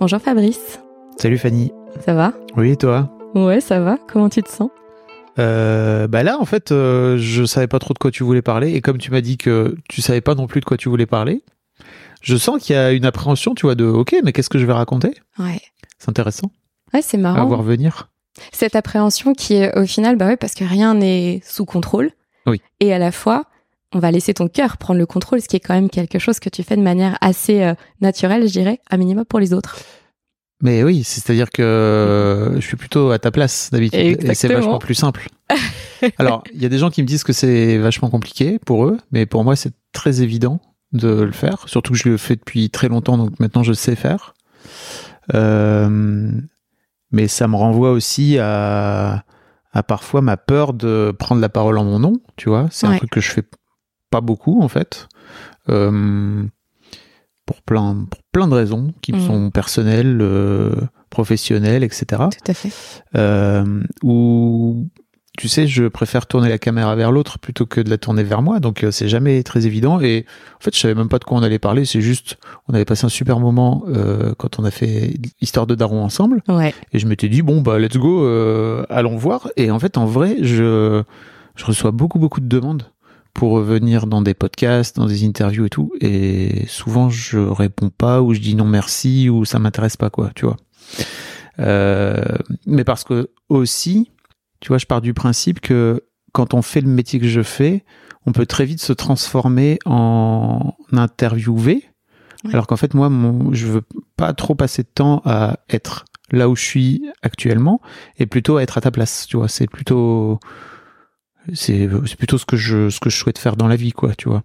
Bonjour Fabrice. Salut Fanny. Ça va? Oui, et toi? Ouais, ça va. Comment tu te sens? Euh, bah là, en fait, euh, je savais pas trop de quoi tu voulais parler, et comme tu m'as dit que tu savais pas non plus de quoi tu voulais parler, je sens qu'il y a une appréhension, tu vois, de OK, mais qu'est-ce que je vais raconter? Ouais. C'est intéressant. Ouais, c'est À marrant. voir venir. Cette appréhension qui est au final, bah ouais, parce que rien n'est sous contrôle. Oui. Et à la fois, on va laisser ton cœur prendre le contrôle, ce qui est quand même quelque chose que tu fais de manière assez euh, naturelle, je dirais, à minima pour les autres. Mais oui, c'est-à-dire que je suis plutôt à ta place d'habitude, et c'est vachement plus simple. Alors, il y a des gens qui me disent que c'est vachement compliqué pour eux, mais pour moi, c'est très évident de le faire. Surtout que je le fais depuis très longtemps, donc maintenant je sais faire. Euh, mais ça me renvoie aussi à, à parfois ma peur de prendre la parole en mon nom, tu vois. C'est un truc que je fais pas beaucoup, en fait. Euh, pour plein, pour plein de raisons qui Mhm. sont personnelles, euh, professionnelles, etc. Tout à fait. Euh, où tu sais, je préfère tourner la caméra vers l'autre plutôt que de la tourner vers moi, donc euh, c'est jamais très évident. Et en fait, je savais même pas de quoi on allait parler. C'est juste, on avait passé un super moment quand on a fait Histoire de Daron ensemble, Ouais. et je m'étais dit bon bah let's go, allons voir. Et en fait, en vrai, je je reçois beaucoup beaucoup de demandes pour venir dans des podcasts, dans des interviews et tout. Et souvent, je réponds pas ou je dis non merci ou ça m'intéresse pas quoi, tu vois. Euh, mais parce que aussi, tu vois, je pars du principe que quand on fait le métier que je fais, on peut très vite se transformer en interviewé. Alors qu'en fait, moi, mon, je veux pas trop passer de temps à être là où je suis actuellement et plutôt à être à ta place. Tu vois, c'est plutôt, c'est, plutôt ce que je, ce que je souhaite faire dans la vie, quoi. Tu vois.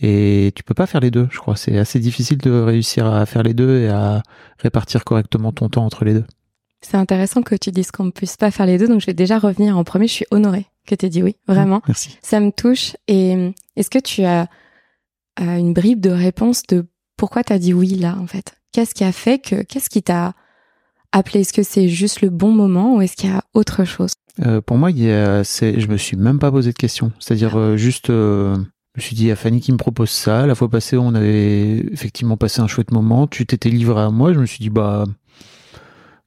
Et tu peux pas faire les deux, je crois. C'est assez difficile de réussir à faire les deux et à répartir correctement ton temps entre les deux. C'est intéressant que tu dises qu'on ne puisse pas faire les deux, donc je vais déjà revenir en premier. Je suis honorée que tu aies dit oui, vraiment. Merci. Ça me touche. Et est-ce que tu as euh, une bribe de réponse de pourquoi tu as dit oui là, en fait? Qu'est-ce qui a fait que. Qu'est-ce qui t'a appelé? Est-ce que c'est juste le bon moment ou est-ce qu'il y a autre chose? Euh, pour moi, il y a, c'est, je me suis même pas posé de questions. C'est-à-dire euh, juste, euh, je me suis dit, il y a Fanny qui me propose ça. La fois passée, on avait effectivement passé un chouette moment. Tu t'étais livré à moi. Je me suis dit, bah,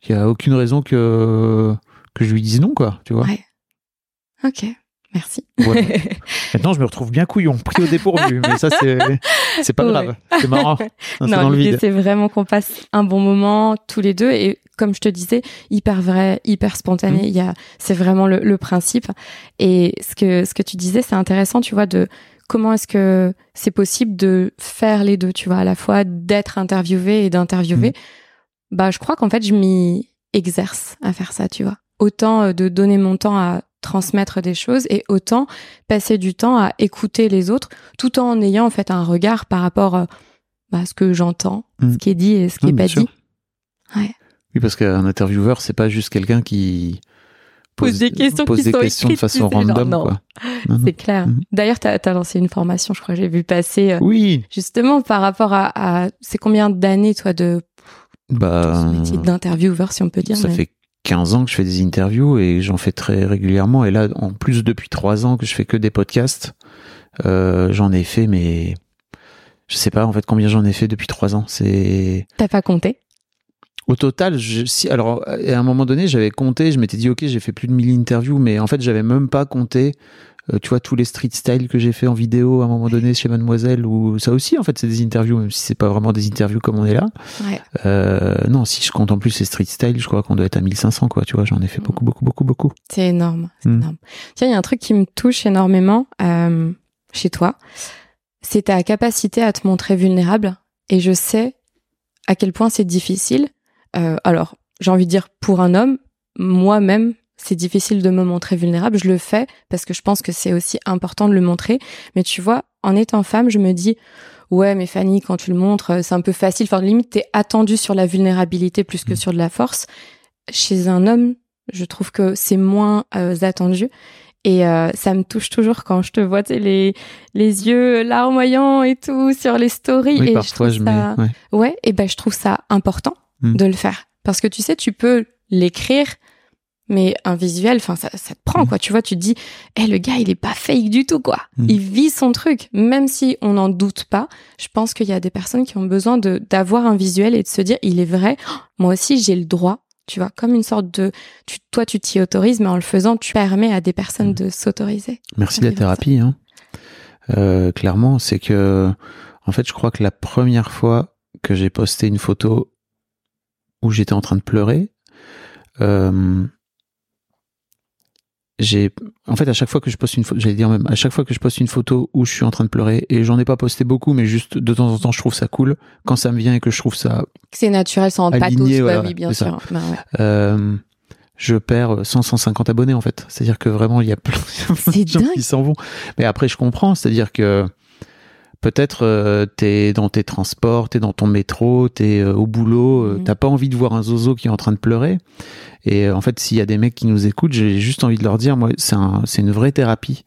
il y a aucune raison que que je lui dise non, quoi. Tu vois. Ouais. Ok, merci. Voilà. Maintenant, je me retrouve bien couillon, pris au dépourvu. mais ça, c'est c'est pas Ouais. grave. C'est marrant. Non, c'est dans non, le vide. c'est vraiment qu'on passe un bon moment tous les deux et comme je te disais, hyper vrai, hyper spontané. Mhm. Il y a, c'est vraiment le, le principe. Et ce que ce que tu disais, c'est intéressant, tu vois, de comment est-ce que c'est possible de faire les deux, tu vois, à la fois d'être interviewé et d'interviewer. Bah, je crois qu'en fait, je m'y exerce à faire ça, tu vois. Autant euh, de donner mon temps à transmettre des choses et autant passer du temps à écouter les autres tout en ayant en fait un regard par rapport euh, bah, à ce que j'entends, Mm. ce qui est dit et ce qui Non, est bien pas dit. Ouais. Oui, parce qu'un intervieweur, c'est pas juste quelqu'un qui Pose des questions pose qui des sont questions de façon genre, random, non. Non. C'est clair. D'ailleurs, tu as, lancé une formation, je crois, j'ai vu passer euh, Oui. justement par rapport à, à c'est combien d'années toi de, Bah, d'intervieweur si on peut dire. Ça mais- fait 15 ans que je fais des interviews et j'en fais très régulièrement. Et là, en plus, depuis 3 ans que je fais que des podcasts, euh, j'en ai fait, mais je sais pas en fait combien j'en ai fait depuis 3 ans. C'est T'as pas compté? Au total. Je, si, alors, à un moment donné, j'avais compté, je m'étais dit, ok, j'ai fait plus de 1000 interviews, mais en fait, j'avais même pas compté. euh, tu vois tous les street style que j'ai fait en vidéo à un moment donné chez Mademoiselle ou ça aussi en fait c'est des interviews même si c'est pas vraiment des interviews comme on est là Ouais. euh, non si je compte en plus les street style je crois qu'on doit être à 1500 quoi tu vois j'en ai fait Mhm. beaucoup beaucoup beaucoup beaucoup C'est énorme. C'est Mm. énorme. Tiens, il y a un truc qui me touche énormément euh, chez toi. C'est ta capacité à te montrer vulnérable. Et je sais à quel point c'est difficile. Euh, alors, j'ai envie de dire pour un homme, moi-même, c'est difficile de me montrer vulnérable. Je le fais parce que je pense que c'est aussi important de le montrer. Mais tu vois, en étant femme, je me dis, ouais, mais Fanny, quand tu le montres, euh, c'est un peu facile. Enfin, limite, t'es attendue sur la vulnérabilité plus que Mm. sur de la force. Chez un homme, je trouve que c'est moins euh, attendu. Et euh, ça me touche toujours quand je te vois, les, les yeux larmoyants et tout sur les stories. oui et parfois je je, trouve ça... mets ouais. Ouais, et ben je trouve ça important Mm. de le faire. Parce que tu sais, tu peux l'écrire, mais un visuel, enfin, ça, ça te prend, Mm. quoi. Tu vois, tu te dis, eh, le gars, il est pas fake du tout, quoi. Mm. Il vit son truc. Même si on n'en doute pas, je pense qu'il y a des personnes qui ont besoin de, d'avoir un visuel et de se dire, il est vrai. Oh, moi aussi, j'ai le droit. Tu vois, comme une sorte de, tu, toi, tu t'y autorises, mais en le faisant, tu permets à des personnes de s'autoriser. Merci On la thérapie. Hein. Euh, clairement, c'est que, en fait, je crois que la première fois que j'ai posté une photo où j'étais en train de pleurer, euh, j'ai, en fait, à chaque fois que je poste une photo, j'allais dire même, à chaque fois que je poste une photo où je suis en train de pleurer, et j'en ai pas posté beaucoup, mais juste de temps en temps, je trouve ça cool quand ça me vient et que je trouve ça C'est naturel, sans pathos, voilà, oui, bien sûr. Bah ouais. euh, je perds 100, 150 abonnés en fait. C'est-à-dire que vraiment, il y a plein, de gens dingue. qui s'en vont. Mais après, je comprends. C'est-à-dire que peut-être euh, t'es dans tes transports, t'es dans ton métro, t'es euh, au boulot, euh, Mhm. t'as pas envie de voir un zozo qui est en train de pleurer. Et euh, en fait, s'il y a des mecs qui nous écoutent, j'ai juste envie de leur dire, moi, c'est un, c'est une vraie thérapie.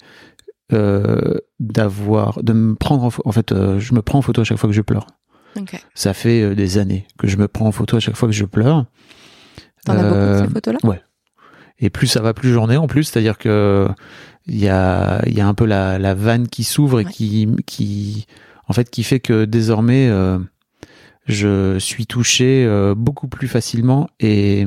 Euh, d'avoir de me prendre en, en fait euh, je me prends en photo à chaque fois que je pleure ça fait des années que je me prends en photo à chaque fois que je pleure T'en as beaucoup de ces photos-là? et plus ça va, plus j'en ai en plus. C'est-à-dire que il y a, il y a un peu la, la vanne qui s'ouvre et Ouais. qui, qui, en fait, qui fait que désormais, euh, je suis touché euh, beaucoup plus facilement et,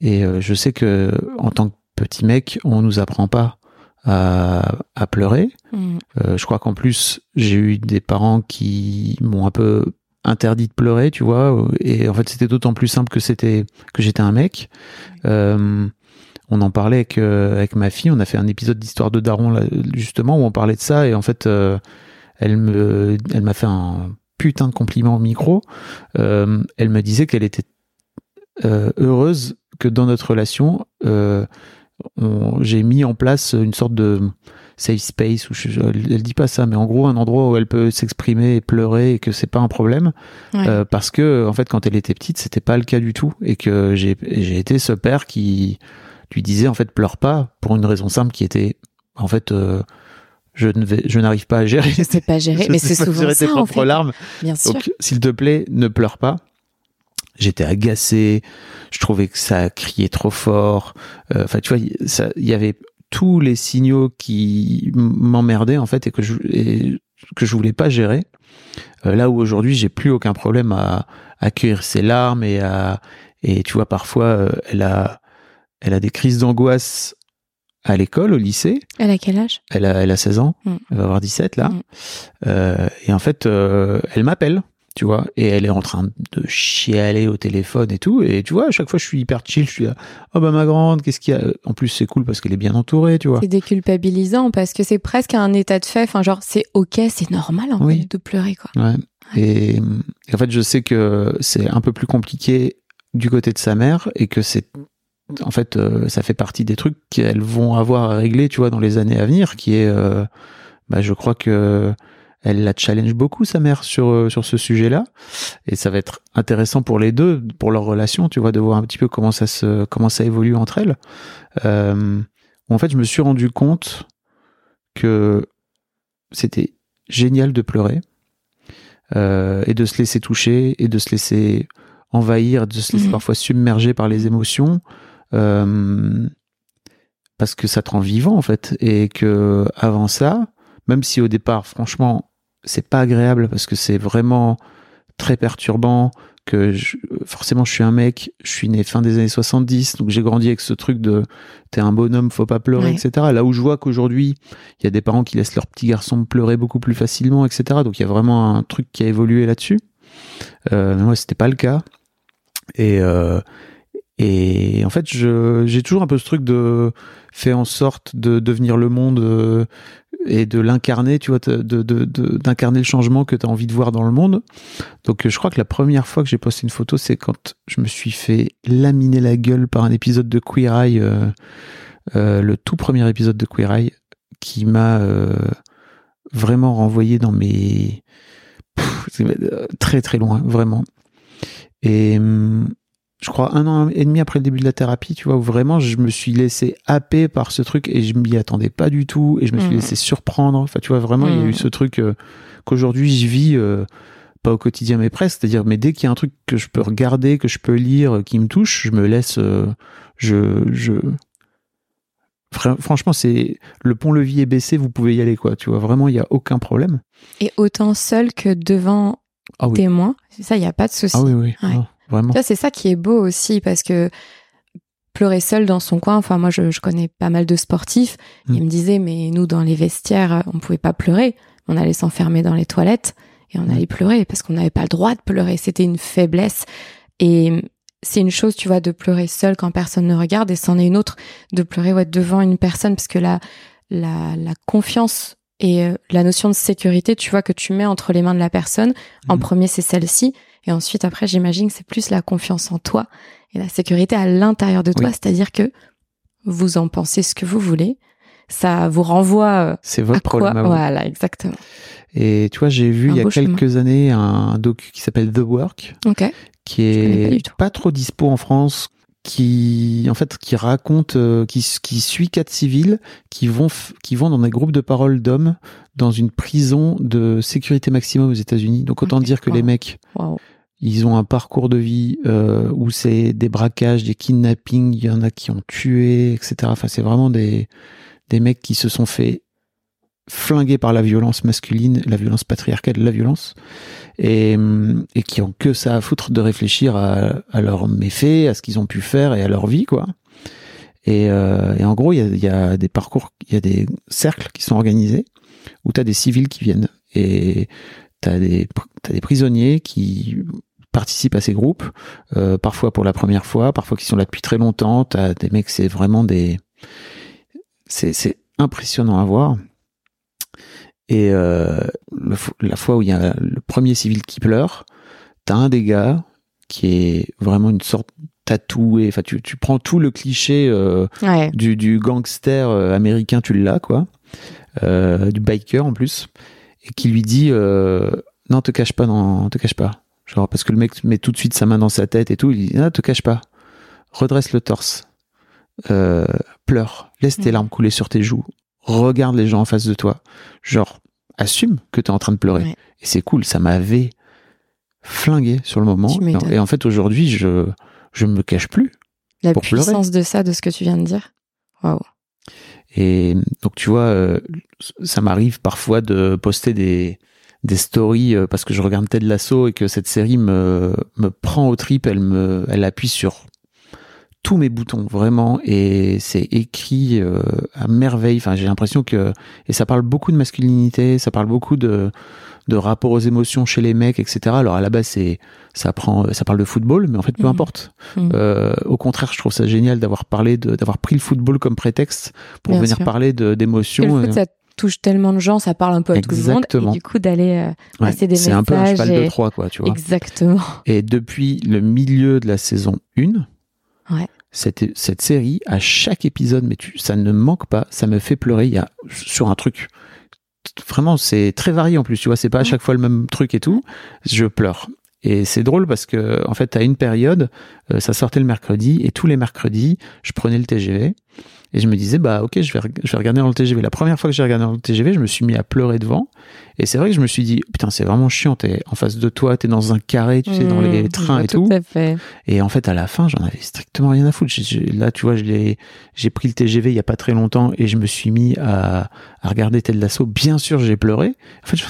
et euh, je sais que en tant que petit mec, on nous apprend pas à, à pleurer. Mhm. Euh, je crois qu'en plus, j'ai eu des parents qui m'ont un peu interdit de pleurer, tu vois. Et en fait, c'était d'autant plus simple que c'était que j'étais un mec. Euh, on en parlait avec, euh, avec ma fille. On a fait un épisode d'histoire de Daron là, justement où on parlait de ça. Et en fait, euh, elle me, elle m'a fait un putain de compliment au micro. Euh, elle me disait qu'elle était heureuse que dans notre relation, on- j'ai mis en place une sorte de safe space où je, elle, elle dit pas ça, mais en gros un endroit où elle peut s'exprimer et pleurer et que c'est pas un problème. Ouais. Parce que en fait quand elle était petite c'était pas le cas du tout et que j'ai été ce père qui lui disait en fait pleure pas pour une raison simple qui était en fait euh, je ne vais je n'arrive pas à gérer. Je sais pas gérer, mais c'est souvent gérer ça tes en propres fait. larmes. Bien sûr. donc s'il te plaît ne pleure pas. J'étais agacé je trouvais que ça criait trop fort. Euh, enfin tu vois il y avait tous les signaux qui m'emmerdaient en fait et que je et que je voulais pas gérer. Euh, là où aujourd'hui j'ai plus aucun problème à accueillir ses larmes et à et tu vois parfois euh, elle a elle a des crises d'angoisse à l'école au lycée Elle a quel âge? Elle a elle a 16 ans Mm. elle va avoir 17 là Mm. Euh, et en fait euh, elle m'appelle tu vois et elle est en train de chialer au téléphone et tout et tu vois à chaque fois je suis hyper chill je suis là oh bah ma grande qu'est-ce qu'il y a? En plus c'est cool parce qu'elle est bien entourée tu vois C'est déculpabilisant parce que c'est presque un état de fait. Enfin, genre, c'est ok, c'est normal en Oui. fait de pleurer, quoi. Ouais. Et, et en fait, je sais que c'est un peu plus compliqué du côté de sa mère et que c'est, en fait, euh, ça fait partie des trucs qu'elles vont avoir à régler, tu vois, dans les années à venir, qui est, euh, bah, je crois que elle la challenge beaucoup sa mère sur euh, sur ce sujet-là. Et ça va être intéressant pour les deux pour leur relation tu vois de voir un petit peu comment ça se comment ça évolue entre elles. Euh, en fait je me suis rendu compte que c'était génial de pleurer euh, et de se laisser toucher et de se laisser envahir, de se laisser Mhm. parfois submerger par les émotions, euh, parce que ça te rend vivant en fait, et que avant ça, même si au départ, franchement, c'est pas agréable parce que c'est vraiment très perturbant, que je- forcément je suis un mec, je suis né fin des années 70, donc j'ai grandi avec ce truc de t'es un bonhomme, faut pas pleurer, Ouais. etc. Là où je vois qu'aujourd'hui, il y a des parents qui laissent leurs petits garçons pleurer beaucoup plus facilement, etc. Donc il y a vraiment un truc qui a évolué là-dessus. Euh, mais moi, c'était pas le cas. Et, euh, et en fait, j'ai toujours un peu ce truc de faire en sorte de devenir le monde euh, et de l'incarner, tu vois, d'incarner le changement que tu as envie de voir dans le monde. Donc, je crois que la première fois que j'ai posté une photo, c'est quand je me suis fait laminer la gueule par un épisode de Queer Eye, euh, euh, le tout premier épisode de Queer Eye, qui m'a vraiment renvoyé dans mes très très loin, vraiment. Et hum, je crois un an et demi après le début de la thérapie, tu vois, où vraiment je me suis laissé happer par ce truc et je m'y attendais pas du tout et je me suis Mhm. laissé surprendre. Enfin, tu vois, vraiment, il y a eu ce truc euh, qu'aujourd'hui je vis euh, pas au quotidien mais presque, c'est-à-dire mais dès qu'il y a un truc que je peux regarder, que je peux lire, qui me touche, je me laisse, euh, je, je, franchement c'est le pont-levis est baissé, vous pouvez y aller quoi, tu vois, vraiment il y a aucun problème. Et autant seul que devant Ah oui. témoin, ça il y a pas de souci. Ah oui oui, Ouais. Vraiment. Ça, c'est ça qui est beau aussi parce que pleurer seul dans son coin, enfin moi je, je connais pas mal de sportifs, Mm. ils me disaient mais nous dans les vestiaires on pouvait pas pleurer, on allait s'enfermer dans les toilettes et on Mm. allait pleurer parce qu'on n'avait pas le droit de pleurer, c'était une faiblesse et c'est une chose tu vois de pleurer seul quand personne ne regarde et c'en est une autre de pleurer ouais, devant une personne parce que la la, la confiance et euh, la notion de sécurité tu vois que tu mets entre les mains de la personne en Mhm. premier c'est celle-ci et ensuite, après, j'imagine que c'est plus la confiance en toi et la sécurité à l'intérieur de toi. Oui. C'est-à-dire que vous en pensez ce que vous voulez. Ça vous renvoie euh, C'est à votre quoi problème à vous. Voilà, exactement. Et tu vois, j'ai vu Un il y a chemin. quelques années un docu qui s'appelle The Work, qui pas est pas, trop dispo en France, qui en fait qui raconte, euh, qui, qui suit quatre civils qui vont qui vont dans des groupes de parole d'hommes dans une prison de sécurité maximum aux États-Unis. Donc autant dire que les mecs. Ils ont un parcours de vie euh, où c'est des braquages, des kidnappings, il y en a qui ont tué, etc. Enfin, c'est vraiment des, des mecs qui se sont fait flinguer par la violence masculine, la violence patriarcale, la violence, et, et qui ont que ça à foutre de réfléchir à, à leurs méfaits, à ce qu'ils ont pu faire et à leur vie, quoi. Et, euh, et en gros, il y a, y a des parcours, il y a des cercles qui sont organisés où tu as des civils qui viennent et tu as des, t'as des prisonniers qui participent à ces groupes, euh, parfois pour la première fois, parfois qui sont là depuis très longtemps. T'as des mecs, c'est vraiment des, c'est c'est impressionnant à voir. Et euh, le la fois où il y a le premier civil qui pleure, t'as un des gars qui est vraiment une sorte tatoué. Enfin, tu, tu prends tout le cliché euh, Ouais. du, du gangster américain, tu l'as, quoi. Du biker en plus. Et qui lui dit Non, te cache pas, non, te cache pas. Genre, parce que le mec met tout de suite sa main dans sa tête et tout. Il dit Non, te cache pas. Redresse le torse. Euh, pleure. Laisse tes Mhm. larmes couler sur tes joues. Regarde les gens en face de toi. Genre, assume que tu es en train de pleurer. Ouais. Et c'est cool. Ça m'avait flingué sur le moment. Et en, fait, aujourd'hui, je je me cache plus. La Pour pleurer. puissance de ça, de ce que tu viens de dire? Waouh. Et donc tu vois, euh, ça m'arrive parfois de poster des des stories euh, parce que je regarde Ted Lasso et que cette série me me prend au trip, elle me elle appuie sur tous mes boutons vraiment et c'est écrit euh, à merveille. Enfin, j'ai l'impression que et ça parle beaucoup de masculinité, ça parle beaucoup de de rapport aux émotions chez les mecs, etc. Alors à la base, c'est ça prend ça parle de football, mais en fait peu Mhm. importe. Mhm. Euh, au contraire, je trouve ça génial d'avoir parlé de d'avoir pris le football comme prétexte pour Bien venir sûr. parler de d'émotions. le foot, ça touche tellement de gens, ça parle un peu à tout le monde. Exactement. Et du coup, d'aller euh, ouais, passer des c'est un peu un messages cheval et- de Troie, quoi, tu vois. exactement. Et depuis le milieu de la saison 1, Ouais. cette, cette série, à chaque épisode, mais tu, ça ne manque pas, ça me fait pleurer. Il y a sur un truc. Vraiment, c'est très varié en plus, tu vois, c'est pas à Ouais. chaque fois le même truc et tout. Je pleure. Et c'est drôle parce que, en fait, à une période, euh, ça sortait le mercredi, et tous les mercredis, je prenais le TGV, et je me disais, bah, ok, je vais, je vais regarder dans le TGV. La première fois que j'ai regardé dans le TGV, je me suis mis à pleurer devant. Et c'est vrai que je me suis dit, putain, c'est vraiment chiant, t'es en face de toi, t'es dans un carré, tu sais, dans les Je trains et tout. Tout à fait. Et en fait, à la fin, j'en avais strictement rien à foutre. Là, tu vois, j'ai pris le TGV il y a pas très longtemps et je me suis mis à, à regarder Ted Lasso. Bien sûr, j'ai pleuré. En fait, je,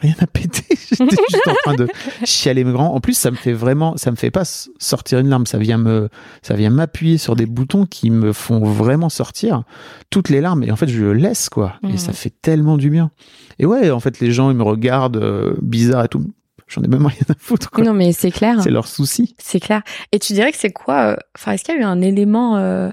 rien à péter. J'étais juste en train de chialer mes grands. En plus, ça me fait vraiment, ça me fait pas sortir une larme. Ça vient me, ça vient m'appuyer sur des boutons qui me font vraiment sortir toutes les larmes. Et en fait, je le laisse, quoi. Et Mhm. ça fait tellement du bien. Et ouais, en fait, les gens, ils me regardent euh, bizarre et tout. J'en ai même rien à foutre, quoi. Non, mais c'est clair. C'est leur souci. C'est clair. Et tu dirais que c'est quoi euh, Enfin, est-ce qu'il y a eu un élément, euh,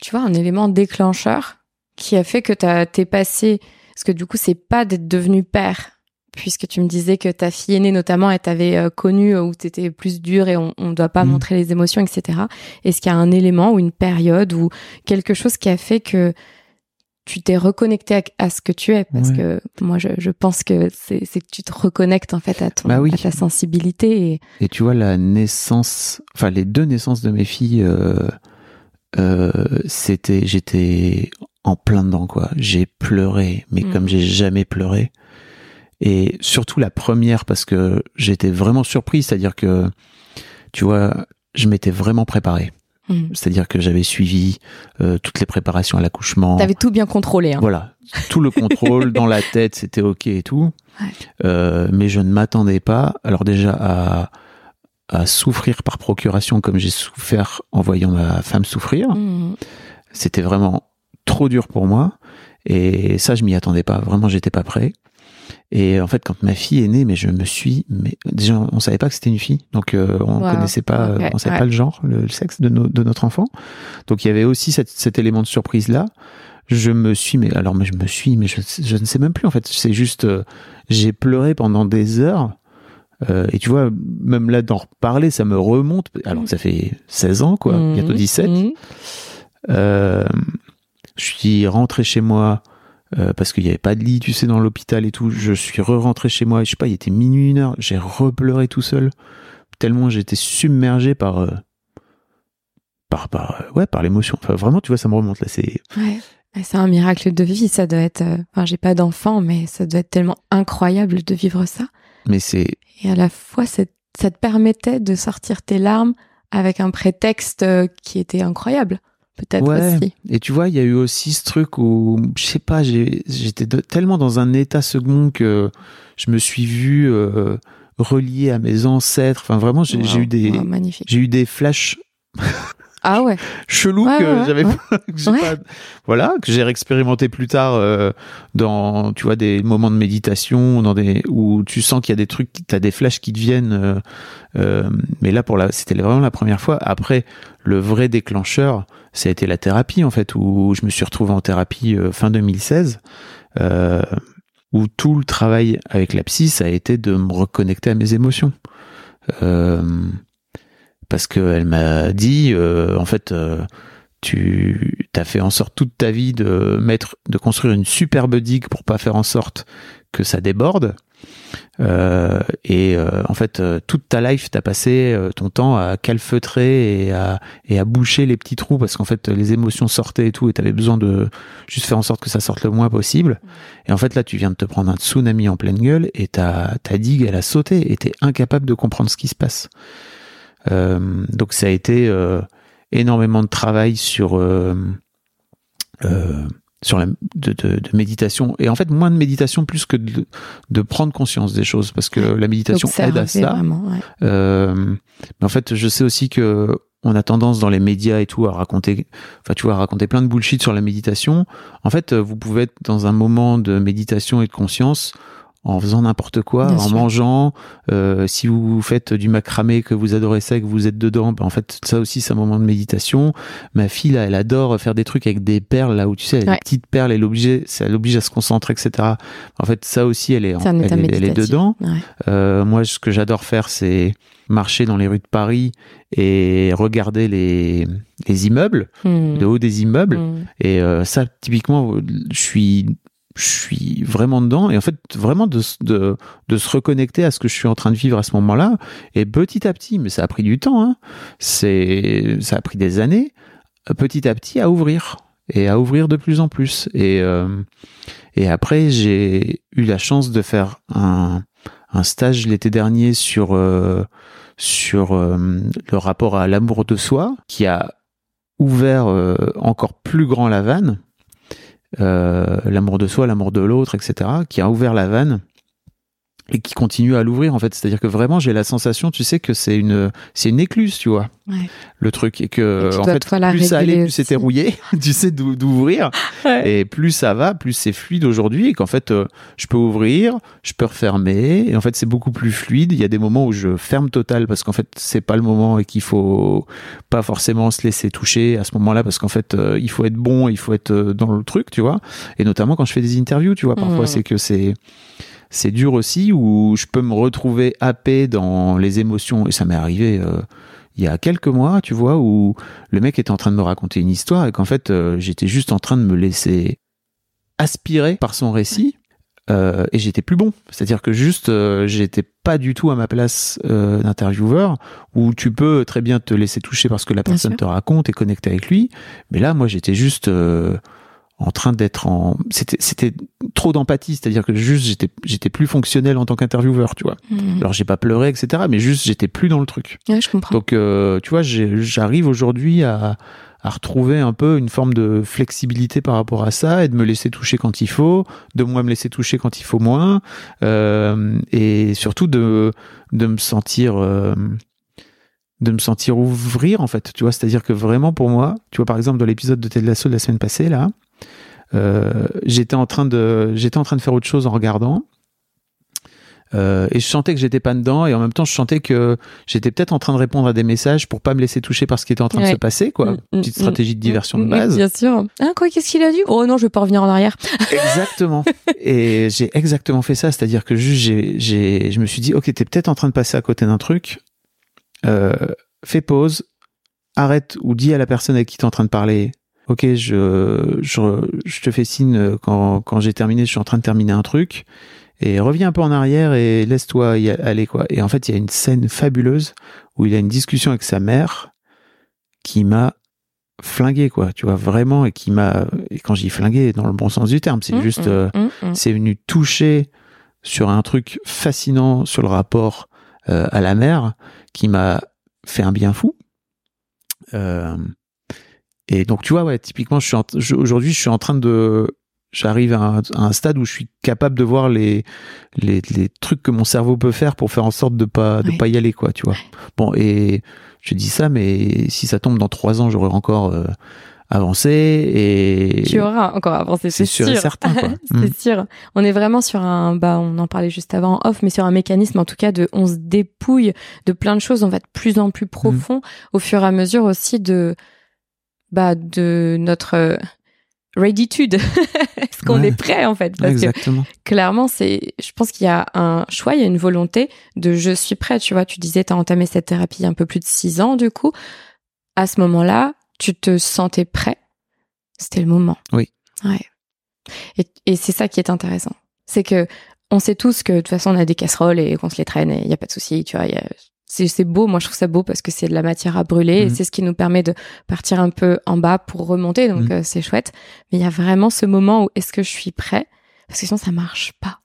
tu vois, un élément déclencheur qui a fait que t'as- t'es passé Parce que du coup, c'est pas d'être devenu père, puisque tu me disais que ta fille aînée notamment, elle t'avait euh, connu euh, où t'étais plus dur et on, on doit pas Mhm. montrer les émotions, etc. Est-ce qu'il y a un élément ou une période ou quelque chose qui a fait que tu t'es reconnecté à, à ce que tu es? Parce Ouais. que moi je, je pense que c'est que tu te reconnectes en fait à ton Bah oui. à ta sensibilité et Et tu vois, la naissance, enfin, les deux naissances de mes filles, euh, euh, c'était, j'étais en plein dedans, quoi. J'ai pleuré, mais Mm. comme j'ai jamais pleuré. Et surtout la première parce que j'étais vraiment surpris, c'est-à-dire que, tu vois, je m'étais vraiment préparé. Mhm. C'est-à-dire que j'avais suivi euh, toutes les préparations à l'accouchement. T'avais tout bien contrôlé. Hein. Voilà, tout le contrôle dans la tête, c'était ok et tout. Ouais. Euh, mais je ne m'attendais pas, alors déjà à, à souffrir par procuration comme j'ai souffert en voyant ma femme souffrir. Mhm. C'était vraiment trop dur pour moi. Et ça, je m'y attendais pas. Vraiment, j'étais pas prêt. Et en fait, quand ma fille est née, mais je me suis, mais déjà, on savait pas que c'était une fille, donc euh, on Wow. connaissait pas, on savait ouais. pas le genre, le, le sexe de, no- de notre enfant. Donc il y avait aussi cette- cet élément de surprise là. Je me suis, mais alors, mais je me suis, mais je, je ne sais même plus en fait. C'est juste, euh, j'ai pleuré pendant des heures. Euh, et tu vois, même là d'en reparler, ça me remonte. Alors que ça fait 16 ans, quoi, Mhm. bientôt 17. Mhm. Euh, je suis rentré chez moi euh, parce qu'il n'y avait pas de lit, tu sais, dans l'hôpital et tout. Je suis re-rentré chez moi. Je sais pas, il était minuit, une heure. J'ai repleuré tout seul. Tellement j'étais submergé par. euh, par, par, euh, ouais, par l'émotion. Enfin, vraiment, tu vois, ça me remonte là. C'est. Ouais. C'est un miracle de vie, ça doit être. euh, Enfin, j'ai pas d'enfant, mais ça doit être tellement incroyable de vivre ça. Mais c'est. Et à la fois, ça te permettait de sortir tes larmes avec un prétexte qui était incroyable, peut-être Ouais. aussi. Et tu vois, il y a eu aussi ce truc où, je sais pas, j'étais tellement dans un état second que je me suis vu euh, relié à mes ancêtres. Enfin, vraiment, j'ai Wow. eu des. Wow, magnifique. J'ai eu des flashs Ah ouais. chelou Ouais, que ouais, j'avais pas, voilà que j'ai expérimenté plus tard euh, dans tu vois des moments de méditation dans des où tu sens qu'il y a des trucs t'as des flashs qui te viennent euh, euh, mais là pour la c'était vraiment la première fois. Après le vrai déclencheur ça a été la thérapie en fait où je me suis retrouvé en thérapie euh, fin 2016 euh, où tout le travail avec la psy ça a été de me reconnecter à mes émotions. Euh, parce qu'elle m'a dit, euh, en fait, euh, tu as fait en sorte toute ta vie de mettre, de construire une superbe digue pour pas faire en sorte que ça déborde. Euh, et euh, en fait, euh, toute ta life, t'as passé ton temps à calfeutrer et à, et à boucher les petits trous parce qu'en fait, les émotions sortaient et tout, et t'avais besoin de juste faire en sorte que ça sorte le moins possible. Et en fait, là, tu viens de te prendre un tsunami en pleine gueule et ta, ta digue, elle a sauté et t'es incapable de comprendre ce qui se passe. Euh, donc ça a été euh, énormément de travail sur euh, sur la de, de, de méditation et en fait moins de méditation plus que de, de prendre conscience des choses parce que la méditation aide à ça. vraiment. ouais. Euh, mais en fait, je sais aussi que on a tendance dans les médias et tout à raconter, enfin tu vois, à raconter plein de bullshit sur la méditation. En fait, vous pouvez être dans un moment de méditation et de conscience en faisant n'importe quoi, Bien en sûr. mangeant. Euh, si vous faites du macramé, que vous adorez ça, et que vous êtes dedans, ben en fait, ça aussi, c'est un moment de méditation. Ma fille, là, elle adore faire des trucs avec des perles, là où tu sais, elle a Ouais. des petites perles, elle oblige, ça l'oblige à se concentrer, etc. En fait, ça aussi, elle est, en- elle, est- elle dedans. Ouais. Euh, moi, ce que j'adore faire, c'est marcher dans les rues de Paris et regarder les, les immeubles, Hmm. de haut des immeubles. Hmm. Et euh, ça, typiquement, je suis, je suis vraiment dedans. Et en fait, vraiment de, de, de se reconnecter à ce que je suis en train de vivre à ce moment-là. Et petit à petit, mais ça a pris du temps, hein, c'est, ça a pris des années, petit à petit à ouvrir. Et à ouvrir de plus en plus. Et, euh, et après, j'ai eu la chance de faire un, un stage l'été dernier sur, euh, sur euh, le rapport à l'amour de soi, qui a ouvert encore plus grand la vanne, l'amour de soi, l'amour de l'autre, etc., qui a ouvert la vanne et qui continue à l'ouvrir en fait. C'est-à-dire que vraiment j'ai la sensation, tu sais, que c'est une c'est une écluse, tu vois, Ouais. le truc et que Et en fait plus ça allait, plus c'était rouillé, tu sais d'ouvrir Ouais. et plus ça va, plus c'est fluide aujourd'hui et qu'en fait euh, je peux ouvrir, je peux refermer et en fait c'est beaucoup plus fluide. Il y a des moments où je ferme total parce qu'en fait c'est pas le moment et qu'il faut pas forcément se laisser toucher à ce moment-là parce qu'en fait euh, il faut être bon, il faut être euh, dans le truc, tu vois. Et notamment quand je fais des interviews, tu vois, parfois Mhm. c'est que c'est c'est dur aussi où je peux me retrouver happé dans les émotions. Et ça m'est arrivé euh, il y a quelques mois, tu vois, où le mec était en train de me raconter une histoire et qu'en fait euh, j'étais juste en train de me laisser aspirer par son récit euh, et j'étais plus bon. C'est-à-dire que juste euh, j'étais pas du tout à ma place euh, d'intervieweur où tu peux très bien te laisser toucher parce que la personne te raconte et connecter avec lui, mais là moi j'étais juste en train d'être en c'était c'était trop d'empathie c'est-à-dire que juste j'étais j'étais plus fonctionnel en tant qu'intervieweur tu vois Mhm. alors j'ai pas pleuré etc mais juste j'étais plus dans le truc Ouais, je comprends. donc euh, tu vois j'arrive aujourd'hui à à retrouver un peu une forme de flexibilité par rapport à ça et de me laisser toucher quand il faut de moi me laisser toucher quand il faut moins euh, et surtout de de me sentir euh, de me sentir ouvrir en fait tu vois c'est à dire que vraiment pour moi tu vois par exemple dans l'épisode de Ted Lasso de la semaine passée là euh, j'étais en train de j'étais en train de faire autre chose en regardant euh, et je sentais que j'étais pas dedans et en même temps je sentais que j'étais peut-être en train de répondre à des messages pour pas me laisser toucher par ce qui était en train de se passer quoi Mm, mm, petite stratégie de diversion de Mm, base Bien sûr. Ah, quoi, qu'est-ce qu'il a dit? Oh non, je vais pas revenir en arrière. Exactement. Et j'ai exactement fait ça, c'est-à-dire que juste j'ai, j'ai, je me suis dit, ok, t'es peut-être en train de passer à côté d'un truc. Euh, fais pause, arrête ou dis à la personne avec qui t'es en train de parler. Ok, je, je, je te fais signe quand, quand j'ai terminé, je suis en train de terminer un truc. Et reviens un peu en arrière et laisse-toi y aller, quoi. Et en fait, il y a une scène fabuleuse où il a une discussion avec sa mère qui m'a flingué, quoi. Tu vois, vraiment, et qui m'a, et quand j'y flingué, dans le bon sens du terme, c'est Mm, juste, mm, euh, mm, mm. c'est venu toucher sur un truc fascinant sur le rapport euh, à la mère qui m'a fait un bien fou. Euh, et donc tu vois ouais typiquement je suis en- je- aujourd'hui je suis en train de j'arrive à, un- à un stade où je suis capable de voir les, les les trucs que mon cerveau peut faire pour faire en sorte de pas de Ouais. pas y aller quoi tu vois bon et je dis ça mais si ça tombe dans trois ans j'aurai encore euh, avancé et Tu auras encore avancé, c'est c'est sûr et certain, quoi. c'est Mm. sûr. On est vraiment sur un, bah, on en parlait juste avant en off, mais sur un mécanisme en tout cas de, on se dépouille de plein de choses, on va de plus en plus profond au fur et à mesure aussi de, bah, de notre euh, readytude. Est-ce qu'on Ouais. est prêt en fait? Parce que exactement clairement, c'est, je pense qu'il y a un choix, il y a une volonté de je suis prêt. Tu vois, tu disais, tu as entamé cette thérapie il y a un peu plus de six ans, du coup. À ce moment-là, tu te sentais prêt? C'était le moment. Oui. Ouais. Et, et c'est ça qui est intéressant. C'est que on sait tous que de toute façon, on a des casseroles et qu'on se les traîne et il n'y a pas de souci, tu vois. y a- C'est beau, moi je trouve ça beau parce que c'est de la matière à brûler et Mhm. c'est ce qui nous permet de partir un peu en bas pour remonter, donc Mhm. euh, c'est chouette. Mais il y a vraiment ce moment où est-ce que je suis prêt? Parce que sinon ça marche pas.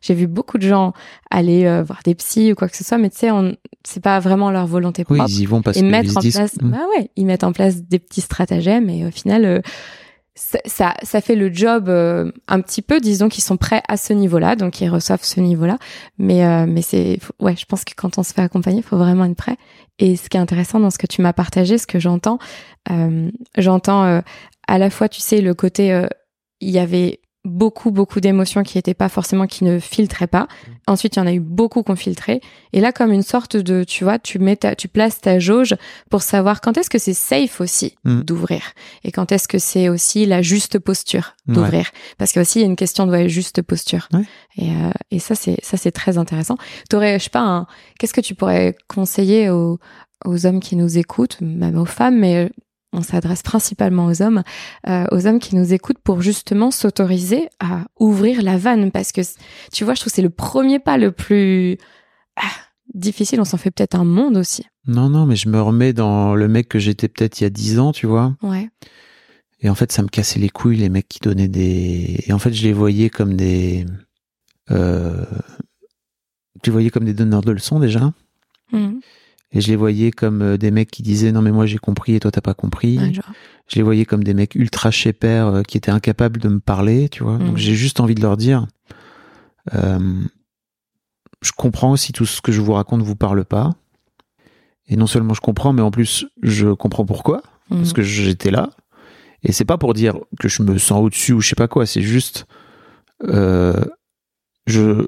J'ai vu beaucoup de gens aller euh, voir des psys ou quoi que ce soit, mais tu sais, on- c'est pas vraiment leur volonté oui propre. ils y vont parce et mettre se en disent place, Mm. bah ouais, ils mettent en place des petits stratagèmes et au final, euh, ça, ça, fait le job euh, un petit peu, disons qu'ils sont prêts à ce niveau-là, donc ils reçoivent ce niveau-là. Mais euh, mais c'est, ouais, je pense que quand on se fait accompagner, il faut vraiment être prêt. Et ce qui est intéressant dans ce que tu m'as partagé, ce que j'entends, euh, j'entends euh, à la fois, tu sais, le côté, euh, il y avait beaucoup beaucoup d'émotions qui étaient pas forcément qui ne filtraient pas. Ensuite, il y en a eu beaucoup qu'on filtrait. Et là, comme une sorte de, tu vois, tu mets ta, tu places ta jauge pour savoir quand est-ce que c'est safe aussi Mm. d'ouvrir et quand est-ce que c'est aussi la juste posture Ouais. d'ouvrir. Parce qu'il y a aussi une question de ouais, juste posture. Ouais. Et, euh, et ça, c'est ça, c'est très intéressant. T'aurais, je sais pas, un- qu'est-ce que tu pourrais conseiller aux, aux hommes qui nous écoutent, même aux femmes, mais on s'adresse principalement aux hommes, euh, aux hommes qui nous écoutent pour justement s'autoriser à ouvrir la vanne parce que tu vois, je trouve que c'est le premier pas le plus ah, difficile. On s'en fait peut-être un monde aussi. Non, non, mais je me remets dans le mec que j'étais peut-être il y a 10 ans, tu vois. Ouais. Et en fait, ça me cassait les couilles, les mecs qui donnaient des. Et en fait, je les voyais comme des. Euh... Je les voyais comme des donneurs de leçons déjà. Mhm. Et je les voyais comme euh, des mecs qui disaient non, mais moi j'ai compris et toi t'as pas compris. Ouais. Je les voyais comme des mecs ultra chépères euh, qui étaient incapables de me parler, tu vois. Mhm. Donc j'ai juste envie de leur dire euh, je comprends aussi tout ce que je vous raconte vous parle pas. Et non seulement je comprends, mais en plus je comprends pourquoi parce Mhm. que j'étais là. Et c'est pas pour dire que je me sens au-dessus ou je sais pas quoi, c'est juste euh, je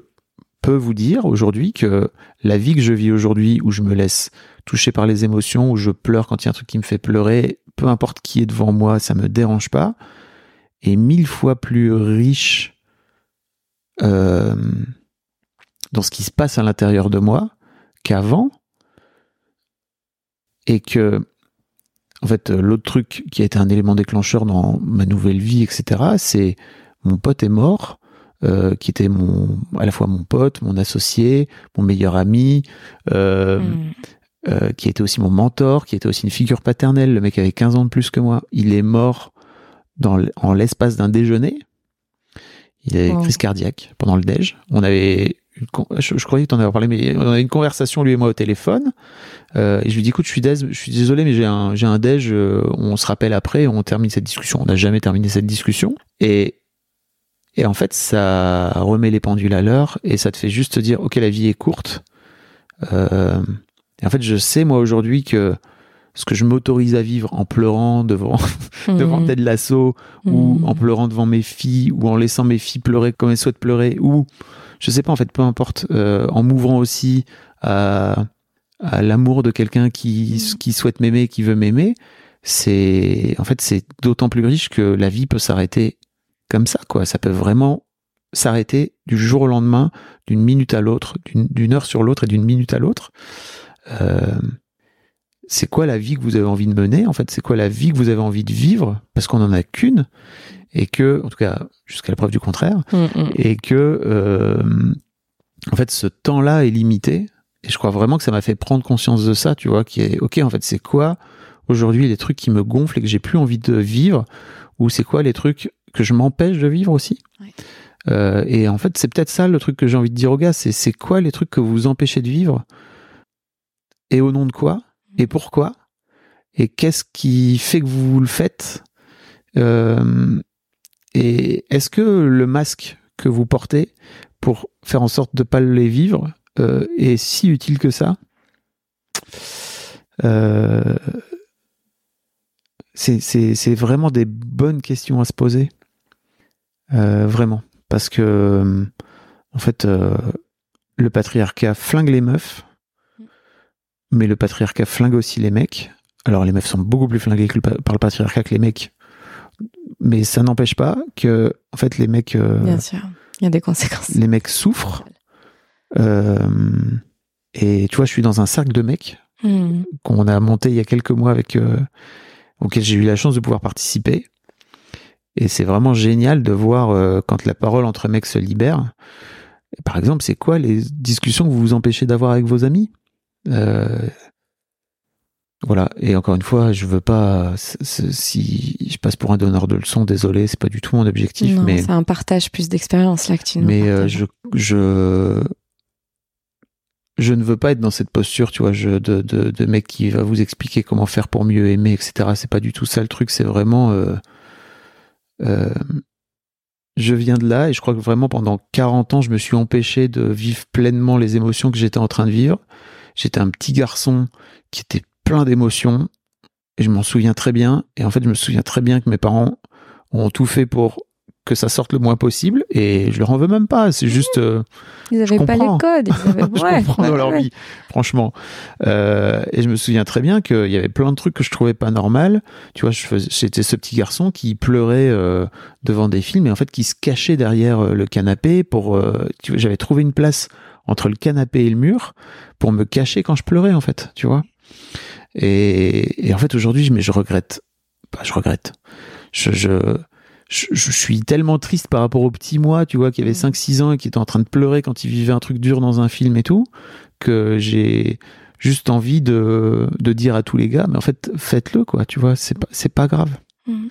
vous dire aujourd'hui que la vie que je vis aujourd'hui où je me laisse toucher par les émotions, où je pleure quand il y a un truc qui me fait pleurer, peu importe qui est devant moi, ça me dérange pas, est mille fois plus riche euh, dans ce qui se passe à l'intérieur de moi qu'avant et que en fait, l'autre truc qui a été un élément déclencheur dans ma nouvelle vie, etc., c'est mon pote est mort, euh, qui était mon, à la fois mon pote, mon associé, mon meilleur ami, euh, Mhm. euh, qui était aussi mon mentor, qui était aussi une figure paternelle. Le mec avait 15 ans de plus que moi. Il est mort dans, en l'espace d'un déjeuner, il avait Wow. crise cardiaque pendant le déj. On avait, je, je croyais que t'en avais parlé, mais on avait une conversation lui et moi au téléphone. Euh, et je lui dis, écoute, je suis, dés- je suis désolé, mais j'ai un, j'ai un déj. euh, on se rappelle après, on termine cette discussion. On n'a jamais terminé cette discussion. Et et en fait, ça remet les pendules à l'heure et ça te fait juste te dire, ok, la vie est courte. Euh, et en fait, je sais moi aujourd'hui que ce que je m'autorise à vivre en pleurant devant devant Mhm. Ted Lasso ou Mhm. en pleurant devant mes filles ou en laissant mes filles pleurer comme elles souhaitent pleurer ou je sais pas en fait peu importe euh, en m'ouvrant aussi à, à l'amour de quelqu'un qui Mhm. qui souhaite m'aimer qui veut m'aimer c'est en fait c'est d'autant plus riche que la vie peut s'arrêter comme ça quoi. Ça peut vraiment s'arrêter du jour au lendemain d'une minute à l'autre d'une heure sur l'autre et d'une minute à l'autre. Euh, c'est quoi la vie que vous avez envie de mener en fait? C'est quoi la vie que vous avez envie de vivre? Parce qu'on en a qu'une et que en tout cas jusqu'à la preuve du contraire Mhm. et que euh, en fait ce temps-là est limité. Et je crois vraiment que ça m'a fait prendre conscience de ça tu vois qui est ok en fait c'est quoi aujourd'hui les trucs qui me gonflent et que j'ai plus envie de vivre? Ou c'est quoi les trucs que je m'empêche de vivre aussi. Ouais. Euh, et en fait c'est peut-être ça le truc que j'ai envie de dire aux gars c'est c'est quoi les trucs que vous vous empêchez de vivre? Et au nom de quoi? Et pourquoi? Et qu'est-ce qui fait que vous le faites? Euh, et est-ce que le masque que vous portez pour faire en sorte de pas les vivre euh, est si utile que ça? C'est vraiment des bonnes questions à se poser. Euh, vraiment. Parce que, euh, en fait, euh, le patriarcat flingue les meufs, mais le patriarcat flingue aussi les mecs. Alors, les meufs sont beaucoup plus flinguées que le pa- par le patriarcat que les mecs. Mais ça n'empêche pas que, en fait, les mecs, euh, Bien sûr. Il y a des conséquences. les mecs souffrent. Euh, et tu vois, je suis dans un cercle de mecs Mhm. qu'on a monté il y a quelques mois avec euh, auquel j'ai eu la chance de pouvoir participer. Et c'est vraiment génial de voir euh, quand la parole entre mecs se libère. Par exemple, c'est quoi les discussions que vous vous empêchez d'avoir avec vos amis? Euh, Voilà. Et encore une fois, je veux pas. Si je passe pour un donneur de leçons, désolé, c'est pas du tout mon objectif. Non, mais c'est un partage plus d'expérience là que tu nous mais euh, je, je, je ne veux pas être dans cette posture, tu vois, je, de, de, de mec qui va vous expliquer comment faire pour mieux aimer, etc. C'est pas du tout ça le truc, c'est vraiment. euh, euh, je viens de là et je crois que vraiment pendant 40 ans, je me suis empêché de vivre pleinement les émotions que j'étais en train de vivre. J'étais un petit garçon qui était plein d'émotions et je m'en souviens très bien. Et en fait, je me souviens très bien que mes parents ont tout fait pour que ça sorte le moins possible et je leur en veux même pas. C'est juste. euh, Ils je avaient pas les codes. Ils avaient... je ouais, comprends ouais, dans leur vie, franchement. Euh, et je me souviens très bien qu'il y avait plein de trucs que je trouvais pas normal. Tu vois, j'étais ce petit garçon qui pleurait euh, devant des films et en fait qui se cachait derrière le canapé pour. j'avais trouvé une place entre le canapé et le mur pour me cacher quand je pleurais en fait, tu vois. Et, et en fait aujourd'hui, je, mais je regrette. Bah, je regrette. Je, je, je, je suis tellement triste par rapport au petit moi, tu vois, qui avait Mm. 5-6 ans et qui était en train de pleurer quand il vivait un truc dur dans un film et tout, que j'ai juste envie de, de dire à tous les gars, mais en fait, faites-le, quoi, tu vois, c'est pas, grave. Mhm.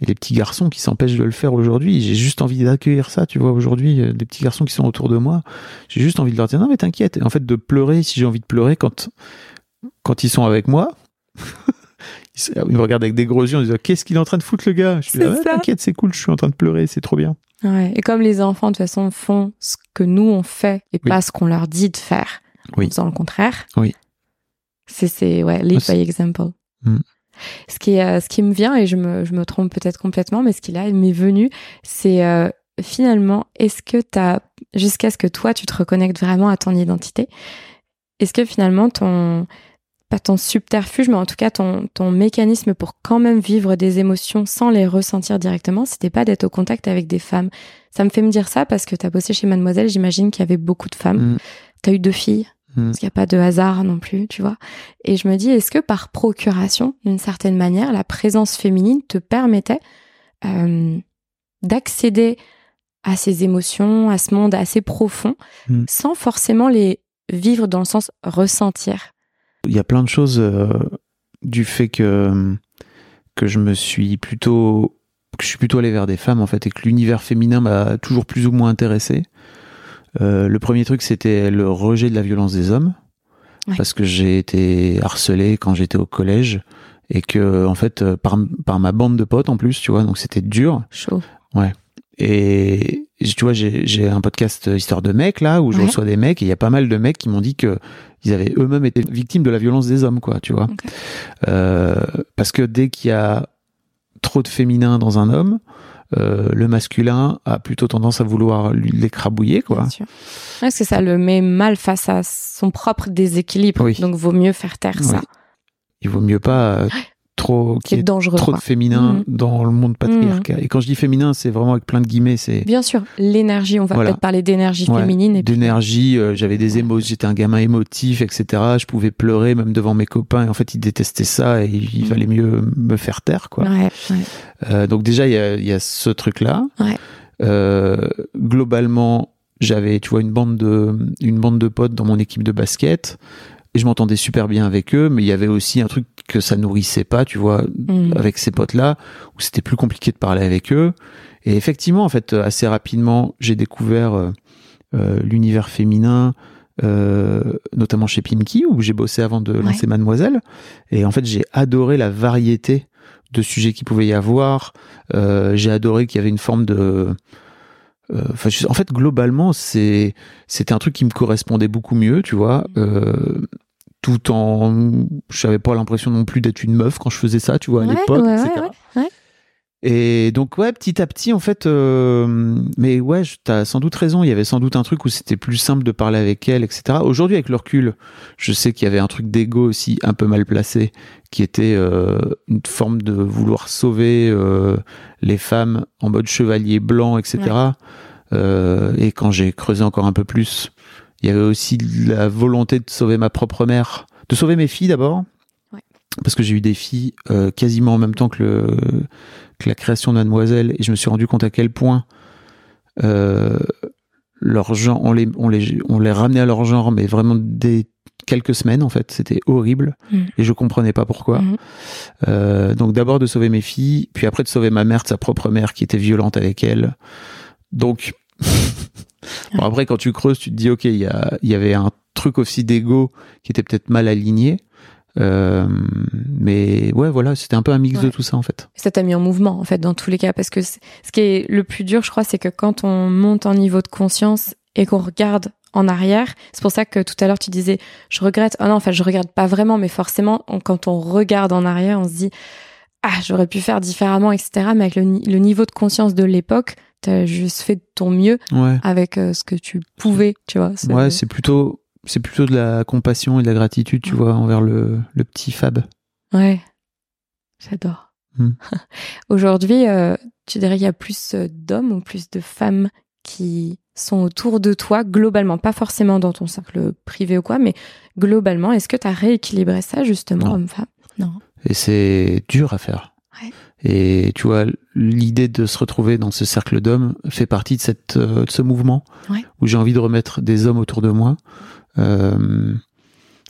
Et les petits garçons qui s'empêchent de le faire aujourd'hui, j'ai juste envie d'accueillir ça, tu vois, aujourd'hui, euh, des petits garçons qui sont autour de moi, j'ai juste envie de leur dire, non, mais t'inquiète, et en fait, de pleurer si j'ai envie de pleurer quand, quand ils sont avec moi. Ils me regardent avec des gros yeux en disant Qu'est-ce qu'il est en train de foutre le gars? Je suis là, ça. T'inquiète, c'est cool, je suis en train de pleurer, c'est trop bien. Ouais. Et comme les enfants, de toute façon, font ce que nous, on fait et Oui. pas ce qu'on leur dit de faire, Oui. en faisant le contraire. Oui. C'est, c'est, ouais, lead Ah, by example. Mm. Ce qui, est, euh, ce qui me vient, et je me, je me trompe peut-être complètement, mais ce qui là m'est venu, c'est euh, finalement, est-ce que t'as, jusqu'à ce que toi, tu te reconnectes vraiment à ton identité, est-ce que finalement ton, pas ton subterfuge, mais en tout cas ton, ton mécanisme pour quand même vivre des émotions sans les ressentir directement, c'était pas d'être au contact avec des femmes. Ça me fait me dire ça parce que t'as bossé chez Mademoiselle, j'imagine qu'il y avait beaucoup de femmes. Mm. T'as eu deux filles, Mm. parce qu'il n'y a pas de hasard non plus, tu vois. Et je me dis, est-ce que par procuration, d'une certaine manière, la présence féminine te permettait euh, d'accéder à ces émotions, à ce monde assez profond, Mm. sans forcément les vivre dans le sens ressentir? Il y a plein de choses euh, du fait que, que je me suis plutôt que je suis plutôt allé vers des femmes en fait et que l'univers féminin m'a toujours plus ou moins intéressé. Euh, le premier truc, c'était le rejet de la violence des hommes, Ouais. parce que j'ai été harcelé quand j'étais au collège et que en fait euh, par, par ma bande de potes en plus, tu vois, donc c'était dur. Chaud. Et tu vois, j'ai un podcast euh, Histoire de mecs là où je Ouais. reçois des mecs et il y a pas mal de mecs qui m'ont dit que ils avaient eux-mêmes été victimes de la violence des hommes, quoi, tu vois. Euh, parce que dès qu'il y a trop de féminin dans un homme, euh, le masculin a plutôt tendance à vouloir l'écrabouiller, quoi. Ouais, Parce que ça le met mal face à son propre déséquilibre. Oui. Donc, vaut mieux faire taire ça. Il vaut mieux pas trop C'est ait dangereux. trop quoi. de féminin Mhm. dans le monde patriarcal. Et quand je dis féminin, c'est vraiment avec plein de guillemets, c'est Bien sûr, l'énergie, on va Voilà. peut-être parler d'énergie Ouais, féminine. Et d'énergie. euh, J'avais des émotions, j'étais un gamin émotif, etc. Je pouvais pleurer même devant mes copains. Et en fait, ils détestaient ça et il Mhm. fallait mieux me faire taire, quoi. Ouais, ouais. Euh, donc déjà, il y a, il y a ce truc-là. Ouais. Euh, globalement, j'avais, tu vois, une bande de, une bande de potes dans mon équipe de basket. Et je m'entendais super bien avec eux, mais il y avait aussi un truc que ça nourrissait pas, tu vois, Mhm. avec ces potes-là, où c'était plus compliqué de parler avec eux. Et effectivement, en fait, assez rapidement, j'ai découvert euh, euh, l'univers féminin, euh, notamment chez Pimki, où j'ai bossé avant de lancer Mademoiselle. Et en fait, j'ai adoré la variété de sujets qu'il pouvait y avoir. Euh, j'ai adoré qu'il y avait une forme de... euh, Enfin, en fait, globalement, c'est c'était un truc qui me correspondait beaucoup mieux, tu vois. Euh, tout en, j'avais pas l'impression non plus d'être une meuf quand je faisais ça, tu vois, à Ouais, l'époque, ouais, etc. ouais, ouais. Et donc ouais, petit à petit en fait, euh, mais ouais, t'as sans doute raison. Il y avait sans doute un truc où c'était plus simple de parler avec elle, etc. Aujourd'hui, avec le recul, je sais qu'il y avait un truc d'ego aussi un peu mal placé, qui était euh, une forme de vouloir sauver euh, les femmes en mode chevalier blanc, etc. Euh, et quand j'ai creusé encore un peu plus, il y avait aussi la volonté de sauver ma propre mère, de sauver mes filles d'abord. Ouais. Parce que j'ai eu des filles euh, quasiment en même temps que, le, que la création de Mademoiselle, et je me suis rendu compte à quel point euh, leur genre, on les, on, les, on les ramenait à leur genre, mais vraiment des quelques semaines en fait, c'était horrible, Mm. et je comprenais pas pourquoi. Mhm. Euh, donc d'abord de sauver mes filles, puis après de sauver ma mère de sa propre mère qui était violente avec elle. Donc bon, après quand tu creuses, tu te dis ok, il y, a- il y avait un truc aussi d'ego qui était peut-être mal aligné. Euh, mais ouais, voilà, c'était un peu un mix de tout ça en fait. Ça t'a mis en mouvement, en fait, dans tous les cas. Parce que ce qui est le plus dur, je crois, c'est que quand on monte en niveau de conscience et qu'on regarde en arrière, c'est pour ça que tout à l'heure tu disais, je regrette. Ah non, en fait, je regarde pas vraiment, mais forcément, on- quand on regarde en arrière, on se dit, ah, j'aurais pu faire différemment, etc. Mais avec le niveau de conscience de l'époque, t'as juste fait de ton mieux Ouais, avec euh, ce que tu pouvais, tu vois. C'est- ouais, c'est plutôt c'est plutôt de la compassion et de la gratitude, tu Ouais. vois, envers le, le petit Fab. Ouais, j'adore. Hmm. Aujourd'hui, euh, tu dirais qu'il y a plus euh, d'hommes ou plus de femmes qui sont autour de toi globalement, pas forcément dans ton cercle privé ou quoi, mais globalement, est-ce que tu as rééquilibré ça justement, homme-femme? Non. Et c'est dur à faire. Ouais. Et tu vois, l'idée de se retrouver dans ce cercle d'hommes fait partie de, cette, euh, de ce mouvement Ouais. où j'ai envie de remettre des hommes autour de moi. Euh,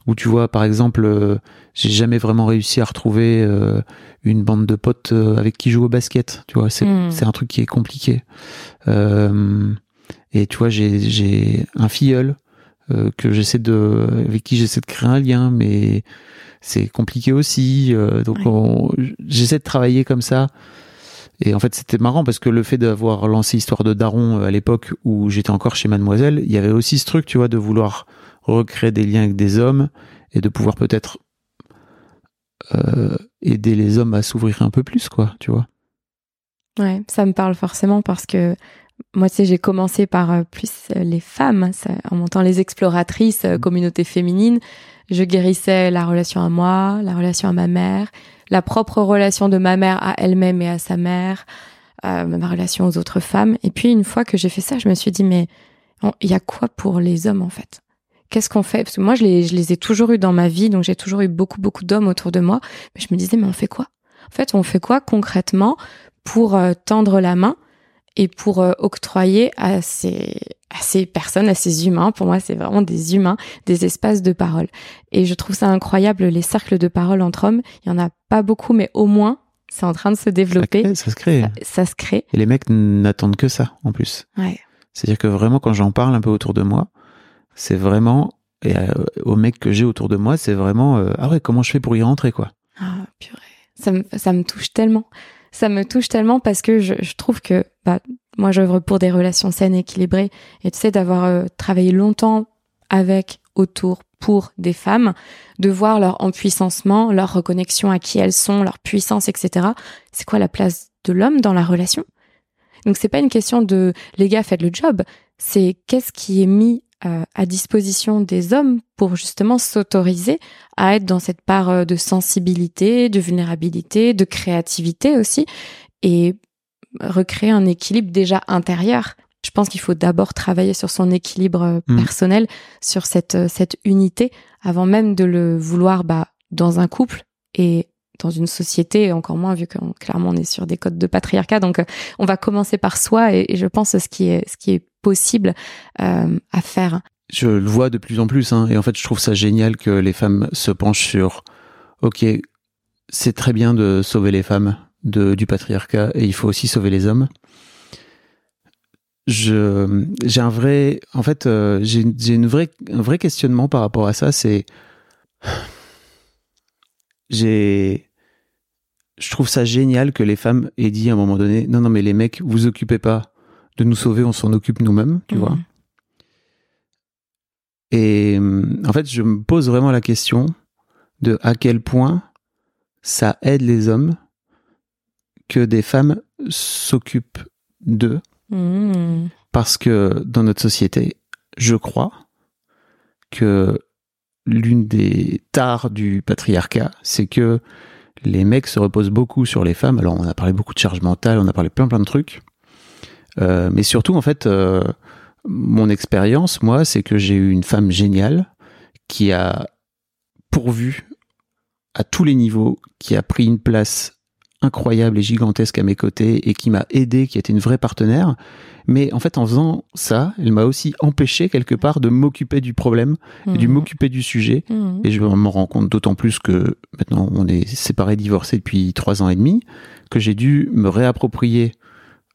où tu vois, par exemple, euh, j'ai jamais vraiment réussi à retrouver euh, une bande de potes avec qui jouer au basket. Tu vois, c'est c'est un truc qui est compliqué. Euh, et tu vois, j'ai j'ai un filleul que j'essaie de avec qui j'essaie de créer un lien, mais c'est compliqué aussi. euh, donc j'essaie de travailler comme ça. Et en fait, c'était marrant parce que le fait d'avoir lancé Histoire de Daron euh, à l'époque où j'étais encore chez Mademoiselle, il y avait aussi ce truc, tu vois, de vouloir recréer des liens avec des hommes et de pouvoir peut-être euh, aider les hommes à s'ouvrir un peu plus, quoi, tu vois. Ouais, ça me parle forcément parce que moi, tu sais, j'ai commencé par euh, plus les femmes, ça- en montant les exploratrices, euh, communauté féminine. Je guérissais la relation à moi, la relation à ma mère, la propre relation de ma mère à elle-même et à sa mère, euh, ma relation aux autres femmes. Et puis, une fois que j'ai fait ça, je me suis dit, mais il y a quoi pour les hommes, en fait? Qu'est-ce qu'on fait? Parce que moi, je les, je les ai toujours eu dans ma vie, donc j'ai toujours eu beaucoup, beaucoup d'hommes autour de moi. Mais je me disais, mais on fait quoi? En fait, on fait quoi concrètement pour euh, tendre la main? Et pour euh, octroyer à ces, à ces personnes, à ces humains, pour moi c'est vraiment des humains, des espaces de parole. Et je trouve ça incroyable, les cercles de parole entre hommes, il y en a pas beaucoup, mais au moins c'est en train de se développer. Ça, se crée. Ça, se crée. Et les mecs n'attendent que ça, en plus. Ouais. C'est-à-dire que vraiment, quand j'en parle un peu autour de moi, c'est vraiment, et euh, aux mecs que j'ai autour de moi, c'est vraiment, euh, ah ouais, comment je fais pour y rentrer, quoi? Ah, purée. Ça me, ça me touche tellement. Ça me touche tellement parce que je, trouve que, bah, moi, j'œuvre pour des relations saines, équilibrées. Et tu sais, d'avoir euh, travaillé longtemps avec, autour, pour des femmes, de voir leur empuissancement, leur reconnexion à qui elles sont, leur puissance, etc. C'est quoi la place de l'homme dans la relation? Donc c'est pas une question de les gars faites le job, c'est qu'est-ce qui est mis euh, à disposition des hommes pour justement s'autoriser à être dans cette part euh, de sensibilité, de vulnérabilité, de créativité aussi, et recréer un équilibre déjà intérieur je pense qu'il faut d'abord travailler sur son équilibre euh, mm. personnel, sur cette, euh, cette unité, avant même de le vouloir bah, dans un couple et dans une société, encore moins vu que clairement on est sur des codes de patriarcat. Donc on va commencer par soi et, je pense ce qui est, ce qui est possible à faire. Je le vois de plus en plus hein, et en fait je trouve ça génial que les femmes se penchent sur, ok, c'est très bien de sauver les femmes du patriarcat et il faut aussi sauver les hommes je j'ai un vrai en fait euh, j'ai j'ai une vraie un vrai questionnement par rapport à ça c'est j'ai je trouve ça génial que les femmes aient dit à un moment donné non non mais les mecs vous occupez pas de nous sauver on s'en occupe nous-mêmes tu vois mhm. et en fait je me pose vraiment la question de à quel point ça aide les hommes que des femmes s'occupent d'eux Mmh. Parce que dans notre société, je crois que l'une des tares du patriarcat, c'est que les mecs se reposent beaucoup sur les femmes. Alors on a parlé beaucoup de charge mentale, on a parlé plein plein de trucs. Euh, mais surtout, en fait, euh, mon expérience, moi, c'est que j'ai eu une femme géniale qui a pourvu à tous les niveaux, qui a pris une place incroyable et gigantesque à mes côtés et qui m'a aidé, qui était une vraie partenaire. Mais en fait, en faisant ça, elle m'a aussi empêché quelque part de m'occuper du problème, et de mmh. m'occuper du sujet. Mmh. Et je me rends compte d'autant plus que maintenant on est séparés, divorcés depuis trois ans et demi, que j'ai dû me réapproprier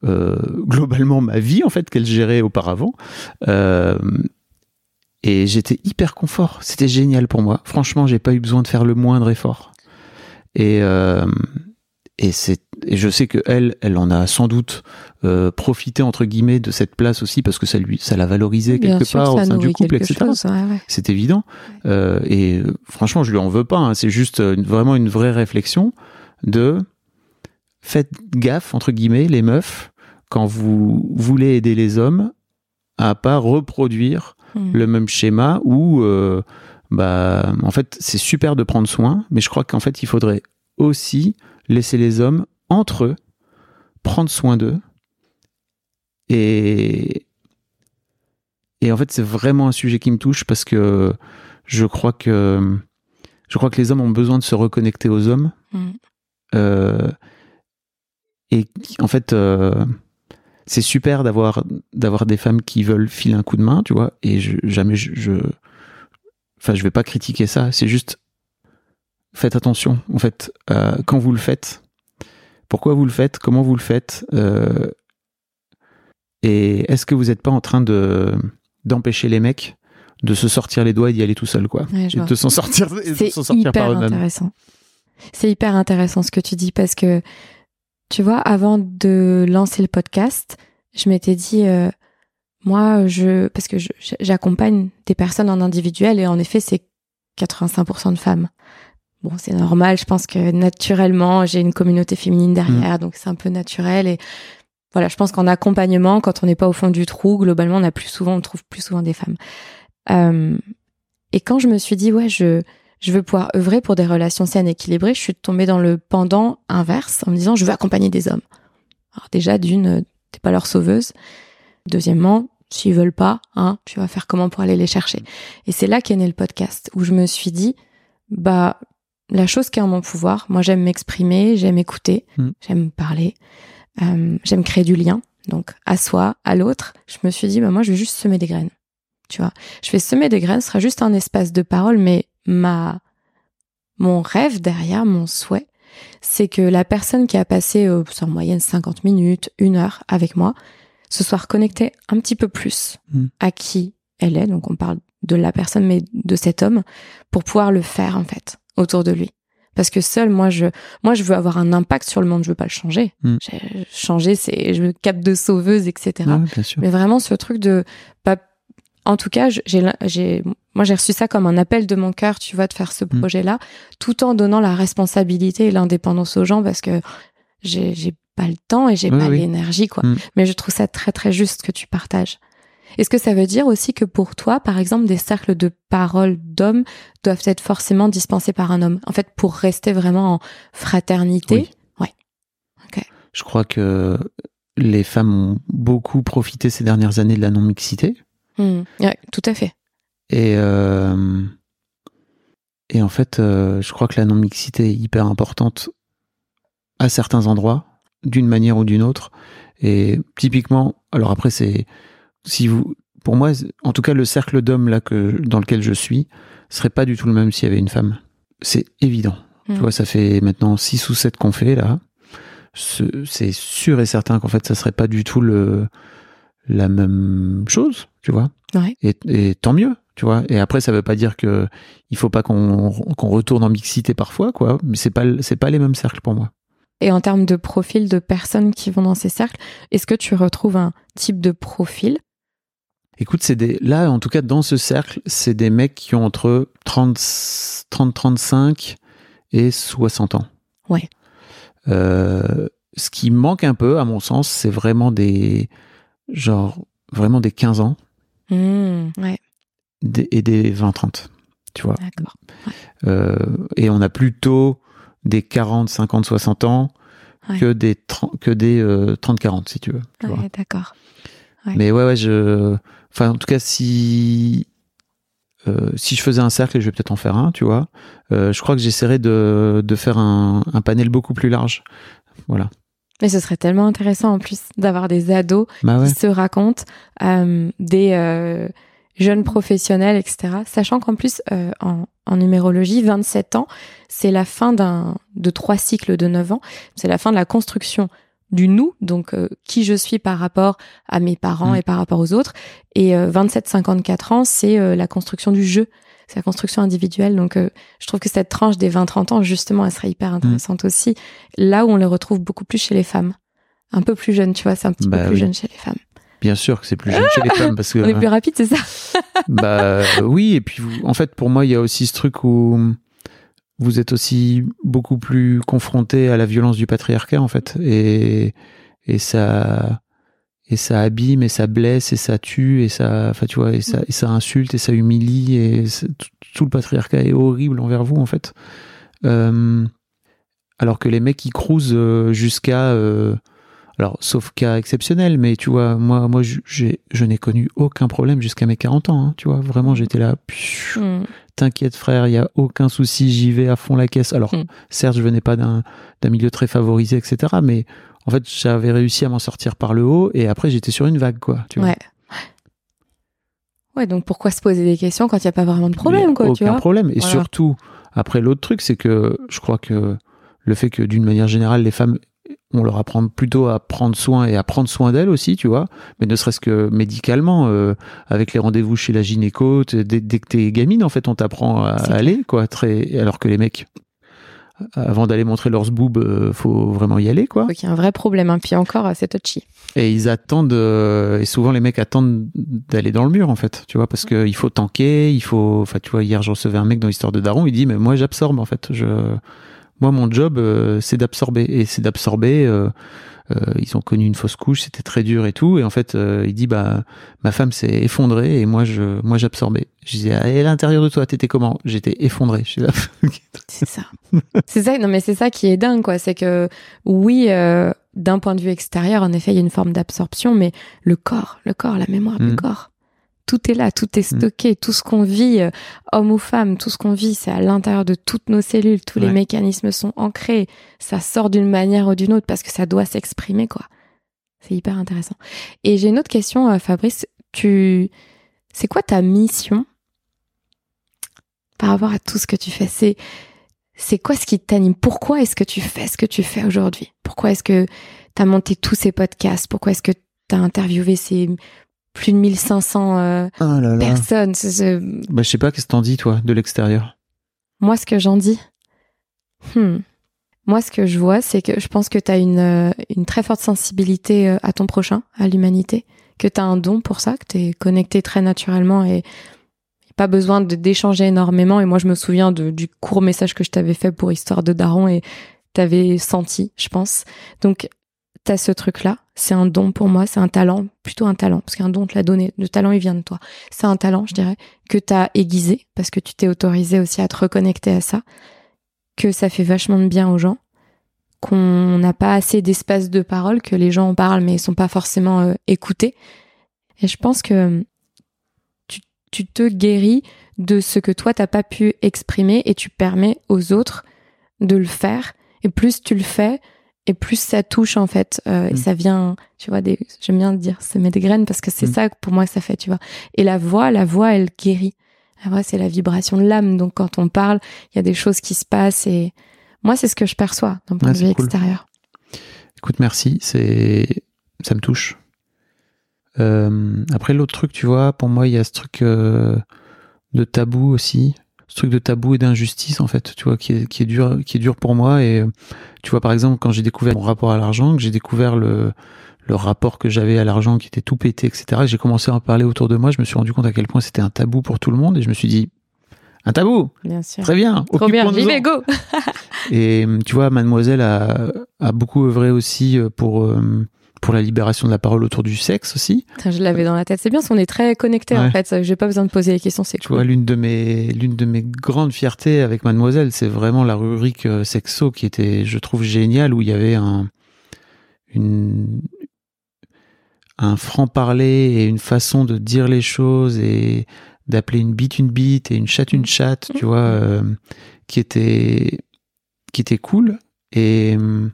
globalement ma vie en fait qu'elle gérait auparavant. Euh, et j'étais hyper confort. C'était génial pour moi. Franchement, j'ai pas eu besoin de faire le moindre effort. Et, euh, et c'est et je sais que elle elle en a sans doute euh, profité entre guillemets de cette place aussi parce que ça lui ça l'a valorisé quelque part au sein du couple etc c'est évident euh, et euh, franchement je lui en veux pas hein. c'est juste une, vraiment une vraie réflexion de faites gaffe entre guillemets les meufs quand vous voulez aider les hommes à pas reproduire hmm. le même schéma où euh, bah en fait c'est super de prendre soin mais je crois qu'en fait il faudrait aussi laisser les hommes entre eux prendre soin d'eux. Et, et en fait, c'est vraiment un sujet qui me touche parce que je crois que je crois que les hommes ont besoin de se reconnecter aux hommes. Mm. Euh, et en fait, euh, c'est super d'avoir d'avoir des femmes qui veulent filer un coup de main, tu vois. Et je, jamais je, je, enfin, je vais pas critiquer ça. C'est juste faites attention, en fait, euh, quand vous le faites, pourquoi vous le faites, comment vous le faites, euh, et est-ce que vous n'êtes pas en train de d'empêcher les mecs de se sortir les doigts et d'y aller tout seul, quoi, et de s'en sortir, sortir par eux-mêmes. Intéressant. C'est hyper intéressant ce que tu dis parce que tu vois, avant de lancer le podcast, je m'étais dit, euh, moi, je, parce que j'accompagne des personnes en individuel et en effet, c'est 85% de femmes. Bon, c'est normal. Je pense que naturellement, j'ai une communauté féminine derrière, mm. donc c'est un peu naturel. Et voilà, je pense qu'en accompagnement, quand on n'est pas au fond du trou, globalement, on a plus souvent, on trouve plus souvent des femmes. Euh, et quand je me suis dit, ouais, je, je veux pouvoir œuvrer pour des relations saines et équilibrées, je suis tombée dans le pendant inverse en me disant, je veux accompagner des hommes. Alors déjà, d'une, t'es pas leur sauveuse. Deuxièmement, s'ils veulent pas, hein, tu vas faire comment pour aller les chercher? Et c'est là qu'est né le podcast, où je me suis dit, bah, la chose qui est en mon pouvoir. Moi, j'aime m'exprimer, j'aime écouter, mm. j'aime parler, euh, j'aime créer du lien. Donc, à soi, à l'autre, je me suis dit, bah, moi, je vais juste semer des graines. Tu vois, je vais semer des graines, ce sera juste un espace de parole, mais ma, mon rêve derrière, mon souhait, c'est que la personne qui a passé euh, en moyenne 50 minutes, une heure avec moi, se soit reconnectée un petit peu plus Mm. à qui elle est. Donc on parle de la personne, mais de cet homme, pour pouvoir le faire en fait autour de lui. Parce que seul, moi, je, moi, je veux avoir un impact sur le monde. Je veux pas le changer. Mm. J'ai- Changer, c'est, je me cap de sauveuse, etc. Mais vraiment, ce truc de, bah, en tout cas, j'ai, moi, j'ai reçu ça comme un appel de mon cœur, tu vois, de faire ce Mm. projet-là, tout en donnant la responsabilité et l'indépendance aux gens parce que j'ai, pas le temps et j'ai Oui, pas oui. l'énergie, quoi. Mm. Mais je trouve ça très, très juste que tu partages. Est-ce que ça veut dire aussi que pour toi, par exemple, des cercles de parole d'hommes doivent être forcément dispensés par un homme? En fait, pour rester vraiment en fraternité? Oui. Ouais. Ok. Je crois que les femmes ont beaucoup profité ces dernières années de la non-mixité. Mm. Ouais, tout à fait. Et, euh, et en fait, euh, je crois que la non-mixité est hyper importante à certains endroits, d'une manière ou d'une autre. Et typiquement, alors après, c'est si vous, pour moi, en tout cas, le cercle d'hommes là que dans lequel je suis serait pas du tout le même s'il y avait une femme. C'est évident. Tu vois, ça fait maintenant 6 ou 7 qu'on fait là. Ce- C'est sûr et certain qu'en fait, ça serait pas du tout le la même chose, tu vois. Ouais. Et, et tant mieux, tu vois. Et après, ça veut pas dire que il faut pas qu'on qu'on retourne en mixité parfois, quoi. Mais c'est pas c'est pas les mêmes cercles pour moi. Et en termes de profil de personnes qui vont dans ces cercles, est-ce que tu retrouves un type de profil? Écoute, c'est des là en tout cas dans ce cercle, c'est des mecs qui ont entre 30 30 35 et 60 ans. Ouais. Euh, ce qui manque un peu à mon sens, c'est vraiment des genre vraiment des 15 ans Mmh, Ouais, des- et des 20 30. Tu vois. d'accord. Euh, et on a plutôt des 40, 50, 60 ans Ouais. que des 30, que des euh, 30, 40 si tu veux. tu vois. D'accord. Ouais. Mais ouais, ouais, je, enfin, en tout cas, si, euh, si je faisais un cercle, et je vais peut-être en faire un, tu vois, euh, je crois que j'essaierais de, de faire un, un panel beaucoup plus large. Voilà. Mais ce serait tellement intéressant en plus d'avoir des ados Bah ouais. qui se racontent, euh, des euh, jeunes professionnels, etc. Sachant qu'en plus, euh, en, en numérologie, 27 ans, c'est la fin d'un de trois cycles de 9 ans. C'est la fin de la construction du nous, donc qui je suis par rapport à mes parents Mm. et par rapport aux autres. Et euh, 27-54 ans, c'est la construction du jeu. La construction individuelle. Donc, euh, je trouve que cette tranche des 20-30 ans, justement, elle serait hyper intéressante aussi. Là où on les retrouve beaucoup plus chez les femmes. Un peu plus jeunes, tu vois, c'est un petit Bah peu plus oui. jeune chez les femmes. Bien sûr que c'est plus jeune chez les femmes parce que, On est plus rapide, c'est ça bah oui, et puis vous- en fait, pour moi, il y a aussi ce truc où vous êtes aussi beaucoup plus confronté à la violence du patriarcat, en fait, et, et ça, et ça abîme, et ça blesse, et ça tue, et ça, enfin, tu vois, et ça, et ça insulte, et ça humilie, et tout, le patriarcat est horrible envers vous, en fait. Euh, alors que les mecs, ils cruisent euh, jusqu'à, euh, alors, sauf cas exceptionnel, mais tu vois, moi, moi, j'ai, je n'ai connu aucun problème jusqu'à mes 40 ans, hein, tu vois, vraiment, j'étais là, Hmm. t'inquiète frère, il y a aucun souci, j'y vais à fond la caisse. Alors, Mm. certes, je venais pas d'un d'un milieu très favorisé, etc. Mais en fait, j'avais réussi à m'en sortir par le haut, et après, j'étais sur une vague, quoi. Tu vois. Ouais. Ouais, donc pourquoi se poser des questions quand il n'y a pas vraiment de problème, Mais quoi, tu aucun vois? problème. Et Voilà. surtout, après, l'autre truc, c'est que je crois que le fait que d'une manière générale, les femmes, on leur apprend plutôt à prendre soin et à prendre soin d'elles aussi, tu vois. Mais ne serait-ce que médicalement, euh, avec les rendez-vous chez la gynéco, dès, dès que t'es gamine, en fait, on t'apprend à aller, quoi. Très, alors que les mecs, avant d'aller montrer leurs boobs, euh, faut vraiment y aller, quoi. Donc il y a un vrai problème, hein. puis encore, euh, c'est touchy. Et ils attendent, euh, et souvent les mecs attendent d'aller dans le mur en fait, tu vois, parce que il faut tanker, il faut, enfin tu vois, hier je recevais un mec dans l'histoire de Daron, il dit mais moi j'absorbe en fait, je, moi mon job euh, c'est d'absorber et c'est d'absorber. euh, euh, ils ont connu une fausse couche, c'était très dur et tout, et en fait euh, il dit bah ma femme s'est effondrée et moi je, moi j'absorbais. Je disais ah, et à l'intérieur de toi t'étais comment? J'étais effondré. Là. C'est ça. c'est ça, non mais c'est ça qui est dingue, quoi. C'est que, oui, euh, d'un point de vue extérieur, en effet, il y a une forme d'absorption, mais le corps, le corps, la mémoire du Mm. corps, tout est là, tout est Mm. stocké, tout ce qu'on vit, euh, homme ou femme, tout ce qu'on vit, c'est à l'intérieur de toutes nos cellules, tous les mécanismes sont ancrés, ça sort d'une manière ou d'une autre parce que ça doit s'exprimer, quoi. C'est hyper intéressant. Et j'ai une autre question, euh, Fabrice. Tu, c'est quoi ta mission par rapport à tout ce que tu fais? C'est, c'est quoi ce qui t'anime? Pourquoi est-ce que tu fais ce que tu fais aujourd'hui? Pourquoi est-ce que tu as monté tous ces podcasts? Pourquoi est-ce que tu as interviewé ces plus de 1500 euh, Ah là là. personnes c'est- Bah, je sais pas, qu'est-ce que t'en dis, toi, de l'extérieur? Moi, ce que j'en dis, hmm. moi, ce que je vois, c'est que je pense que tu as une, euh, une très forte sensibilité euh, à ton prochain, à l'humanité, que tu as un don pour ça, que tu es connecté très naturellement et pas besoin de d'échanger énormément. Et moi, je me souviens de, du court message que je t'avais fait pour Histoire de Daron et t'avais senti, je pense. Donc, t'as ce truc-là. C'est un don pour moi, c'est un talent, plutôt un talent, parce qu'un don, on te l'a donné. Le talent, il vient de toi. C'est un talent, je dirais, que t'as aiguisé, parce que tu t'es autorisé aussi à te reconnecter à ça, que ça fait vachement de bien aux gens, qu'on n'a pas assez d'espace de parole, que les gens en parlent, mais ils sont pas forcément euh, écoutés. Et je pense que tu, tu te guéris de ce que toi, t'as pas pu exprimer et tu permets aux autres de le faire. Et plus tu le fais, et plus ça touche en fait euh, et Mm. ça vient tu vois des j'aime bien dire semer des graines parce que c'est Mm. ça pour moi que ça fait tu vois. Et la voix la voix elle guérit. La voix c'est la vibration de l'âme. Donc quand on parle il y a des choses qui se passent et moi c'est ce que je perçois d'un point de vue extérieur. Écoute, merci, c'est ça me touche. Euh, après, l'autre truc, tu vois, pour moi, il y a ce truc euh, de tabou aussi, ce truc de tabou et d'injustice, en fait, tu vois, qui est, qui est dur, qui est dur pour moi. Et tu vois, par exemple, quand j'ai découvert mon rapport à l'argent, que j'ai découvert le le rapport que j'avais à l'argent qui était tout pété, etc. et J'ai commencé à en parler autour de moi. Je me suis rendu compte à quel point c'était un tabou pour tout le monde, et je me suis dit, un tabou, bien sûr très bien. trop bien vais go Et tu vois, Mademoiselle a, a beaucoup œuvré aussi euh, pour, euh, pour la libération de la parole autour du sexe aussi. Je l'avais dans la tête. C'est bien on est très connectés en fait. J'ai pas besoin de poser les questions c'est Tu cool. vois, l'une de mes, l'une de mes grandes fiertés avec Mademoiselle, c'est vraiment la rubrique euh, sexo qui était, je trouve, géniale, où il y avait un, une, un franc-parler et une façon de dire les choses et d'appeler une bite une bite et une chatte une chatte, tu vois, euh, qui était, qui était cool. Et, euh,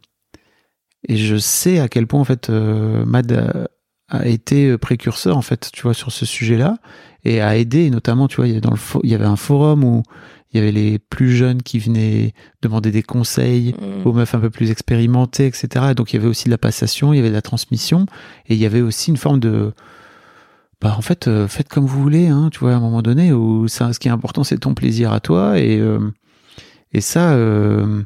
et je sais à quel point, en fait, euh, Mad a, été précurseur, en fait, tu vois, sur ce sujet-là et a aidé, et notamment, tu vois, il y, a dans le il y avait un forum où il y avait les plus jeunes qui venaient demander des conseils Mm. aux meufs un peu plus expérimentées, etc. Et donc il y avait aussi de la passation, il y avait de la transmission, et il y avait aussi une forme de... Bah, en fait, euh, faites comme vous voulez, hein, tu vois, à un moment donné, où ça, ce qui est important, c'est ton plaisir à toi, et, euh, et ça... euh,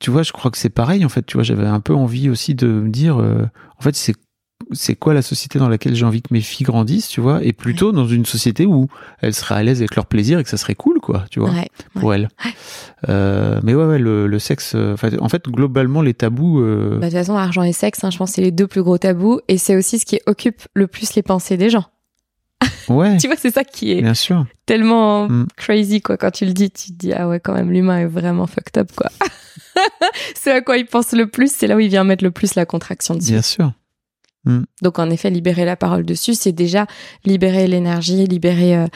tu vois, je crois que c'est pareil, en fait, tu vois, j'avais un peu envie aussi de me dire, euh, en fait, c'est c'est quoi la société dans laquelle j'ai envie que mes filles grandissent, tu vois, et plutôt dans une société où elles seraient à l'aise avec leur plaisir et que ça serait cool, quoi, tu vois Ouais, pour elle. Euh, mais ouais, ouais, le, le sexe. euh, en fait, globalement, les tabous. euh, Bah, de toute façon, argent et sexe, hein, je pense c'est les deux plus gros tabous et c'est aussi ce qui occupe le plus les pensées des gens. ouais, Tu vois, c'est ça qui est bien sûr. tellement Mm. crazy, quoi. Quand tu le dis, tu te dis, ah ouais, quand même, l'humain est vraiment fucked up, quoi. c'est à quoi il pense le plus, c'est là où il vient mettre le plus la contraction dessus. Bien sûr. Donc, en effet, libérer la parole dessus, c'est déjà libérer l'énergie, libérer, euh,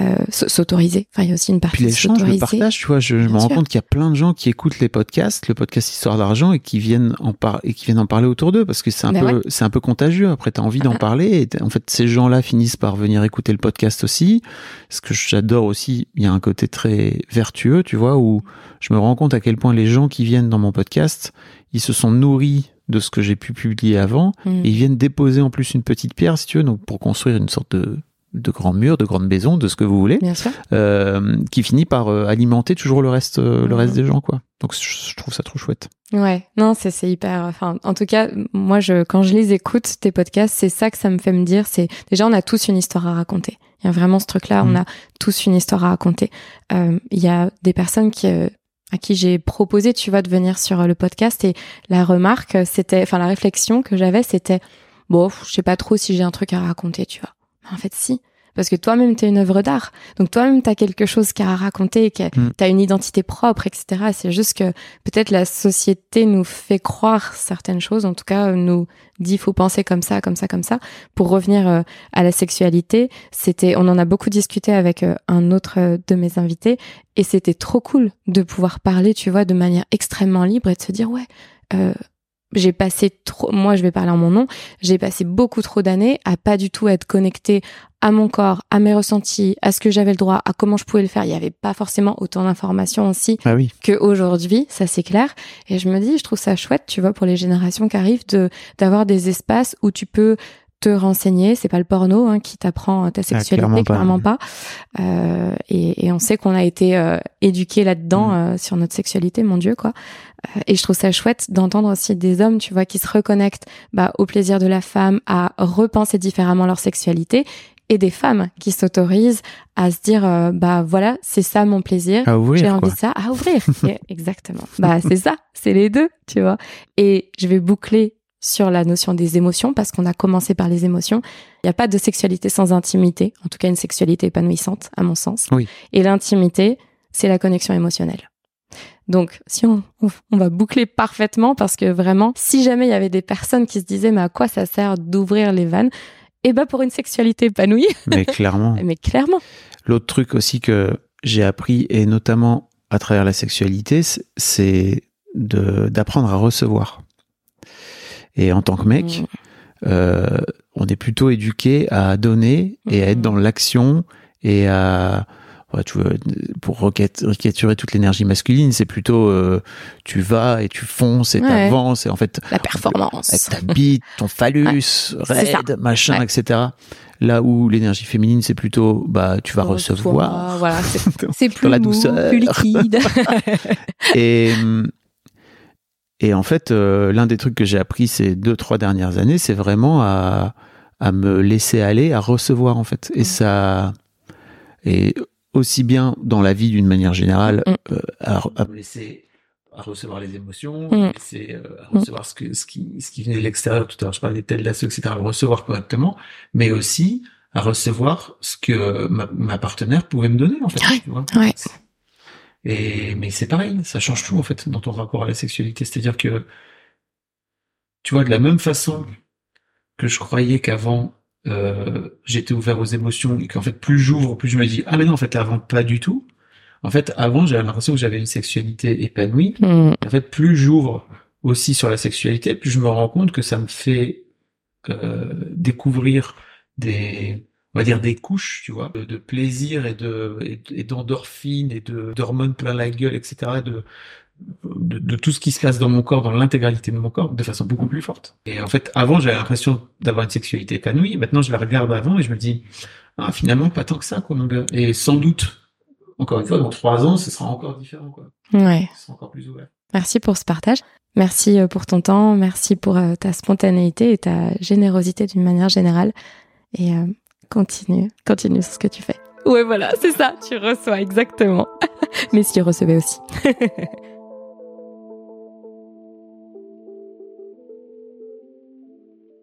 euh, s'autoriser. Enfin, il y a aussi une partie Puis l'échange, le partage, tu vois, je, je me rends sûr. compte qu'il y a plein de gens qui écoutent les podcasts, le podcast Histoire d'argent, et qui viennent en par et qui viennent en parler autour d'eux, parce que c'est un Ben peu, c'est un peu contagieux. Après, t'as envie d'en Ah. parler, et en fait, ces gens-là finissent par venir écouter le podcast aussi. Ce que j'adore aussi, il y a un côté très vertueux, tu vois, où je me rends compte à quel point les gens qui viennent dans mon podcast, ils se sont nourris de ce que j'ai pu publier avant, Mm. et ils viennent déposer en plus une petite pierre, si tu veux, donc pour construire une sorte de de grand mur, de grande maison, de ce que vous voulez Bien sûr. euh, qui finit par euh, alimenter toujours le reste, euh, le reste des gens, quoi. Donc je, trouve ça trop chouette. Ouais, non, c'est c'est hyper. Enfin, en tout cas, moi, je quand je les écoute tes podcasts, c'est ça que ça me fait me dire. C'est déjà, on a tous une histoire à raconter. Il y a vraiment ce truc-là. On Mm. a tous une histoire à raconter. Euh, Il y a des personnes qui euh, à qui j'ai proposé, tu vois, de venir sur euh, le podcast et la remarque, c'était, enfin, la réflexion que j'avais, c'était, bon, je sais pas trop si j'ai un truc à raconter, tu vois. En fait, si. Parce que toi-même, t'es une œuvre d'art. Donc toi-même, t'as quelque chose qu'à raconter, que Mm. t'as une identité propre, etc. C'est juste que peut-être la société nous fait croire certaines choses, en tout cas nous dit faut penser comme ça, comme ça, comme ça. Pour revenir euh, à la sexualité, c'était, on en a beaucoup discuté avec euh, un autre euh, de mes invités, et c'était trop cool de pouvoir parler, tu vois, de manière extrêmement libre et de se dire ouais. J'ai passé trop, moi je vais parler en mon nom, j'ai passé beaucoup trop d'années à pas du tout être connectée à mon corps, à mes ressentis, à ce que j'avais le droit, à comment je pouvais le faire. Il n'y avait pas forcément autant d'informations aussi Ah oui. qu'aujourd'hui, ça c'est clair. Et je me dis, je trouve ça chouette, tu vois, pour les générations qui arrivent, de d'avoir des espaces où tu peux te renseigner. C'est pas le porno hein, qui t'apprend ta sexualité, Ah, clairement clairement, pas. pas. Euh, et, et on sait qu'on a été euh, éduqué là-dedans Mm. euh, sur notre sexualité, mon Dieu, quoi. Euh, et je trouve ça chouette d'entendre aussi des hommes, tu vois, qui se reconnectent bah, au plaisir de la femme, à repenser différemment leur sexualité, et des femmes qui s'autorisent à se dire, euh, bah voilà, c'est ça mon plaisir. J'ai envie de ça à ouvrir. Exactement. Bah c'est ça, c'est les deux, tu vois. Et je vais boucler sur la notion des émotions parce qu'on a commencé par les émotions. Il n'y a pas de sexualité sans intimité, en tout cas une sexualité épanouissante à mon sens. Oui. Et l'intimité, c'est la connexion émotionnelle. Donc, si on, on, on va boucler parfaitement, parce que vraiment, si jamais il y avait des personnes qui se disaient, mais à quoi ça sert d'ouvrir les vannes? Eh ben, pour une sexualité épanouie. Mais clairement. mais clairement. L'autre truc aussi que j'ai appris, et notamment à travers la sexualité, c'est- d'apprendre à recevoir. Et en tant que mec, Mm. euh, on est plutôt éduqué à donner et à être Mhm. dans l'action et à ouais, tu vois, pour recapturer toute l'énergie masculine, c'est plutôt euh, tu vas et tu fonces et Ouais. t'avances et en fait La performance. avec ta bite, ton phallus, raide, machin, Ouais. etc. Là où l'énergie féminine, c'est plutôt bah tu vas recevoir. Voilà, c'est plus la mou, douceur. plus liquide. Et, et en fait, euh, l'un des trucs que j'ai appris ces deux, trois dernières années, c'est vraiment à, à me laisser aller, à recevoir, en fait. Et Mm. ça. Et aussi bien dans la vie d'une manière générale, Mm. euh, à, à me laisser à recevoir les émotions, Mm. à laisser euh, à recevoir ce, que, ce, qui, ce qui venait de l'extérieur. Tout à l'heure, je parlais des tels lasso, etc. à recevoir correctement, mais aussi à recevoir ce que ma, ma partenaire pouvait me donner, en fait. Ouais. tu vois. Ouais. Et mais c'est pareil, ça change tout en fait dans ton rapport à la sexualité. C'est-à-dire que tu vois de la même façon que je croyais qu'avant euh, j'étais ouvert aux émotions et qu'en fait plus j'ouvre, plus je me dis ah mais non en fait avant pas du tout. En fait avant j'avais l'impression que j'avais une sexualité épanouie. Mm. En fait plus j'ouvre aussi sur la sexualité, plus je me rends compte que ça me fait euh, découvrir des on va dire des couches, tu vois, de, de plaisir et de et, d'endorphines et de d'hormones plein la gueule, etc. De, de de tout ce qui se passe dans mon corps, dans l'intégralité de mon corps, de façon beaucoup plus forte. Et en fait, avant, j'avais l'impression d'avoir une sexualité épanouie. Maintenant, je la regarde avant et je me dis, ah, finalement, pas tant que ça, quoi, mon gars. Et sans doute, encore une fois, dans trois ans, ce sera encore différent, quoi. Ouais. Ce sera encore plus ouvert. Merci pour ce partage. Merci euh, pour ton temps. Merci pour euh, ta spontanéité et ta générosité d'une manière générale. Et euh, continue, continue sur ce que tu fais. Ouais, voilà, c'est ça. Tu reçois exactement. Messieurs, recevez aussi.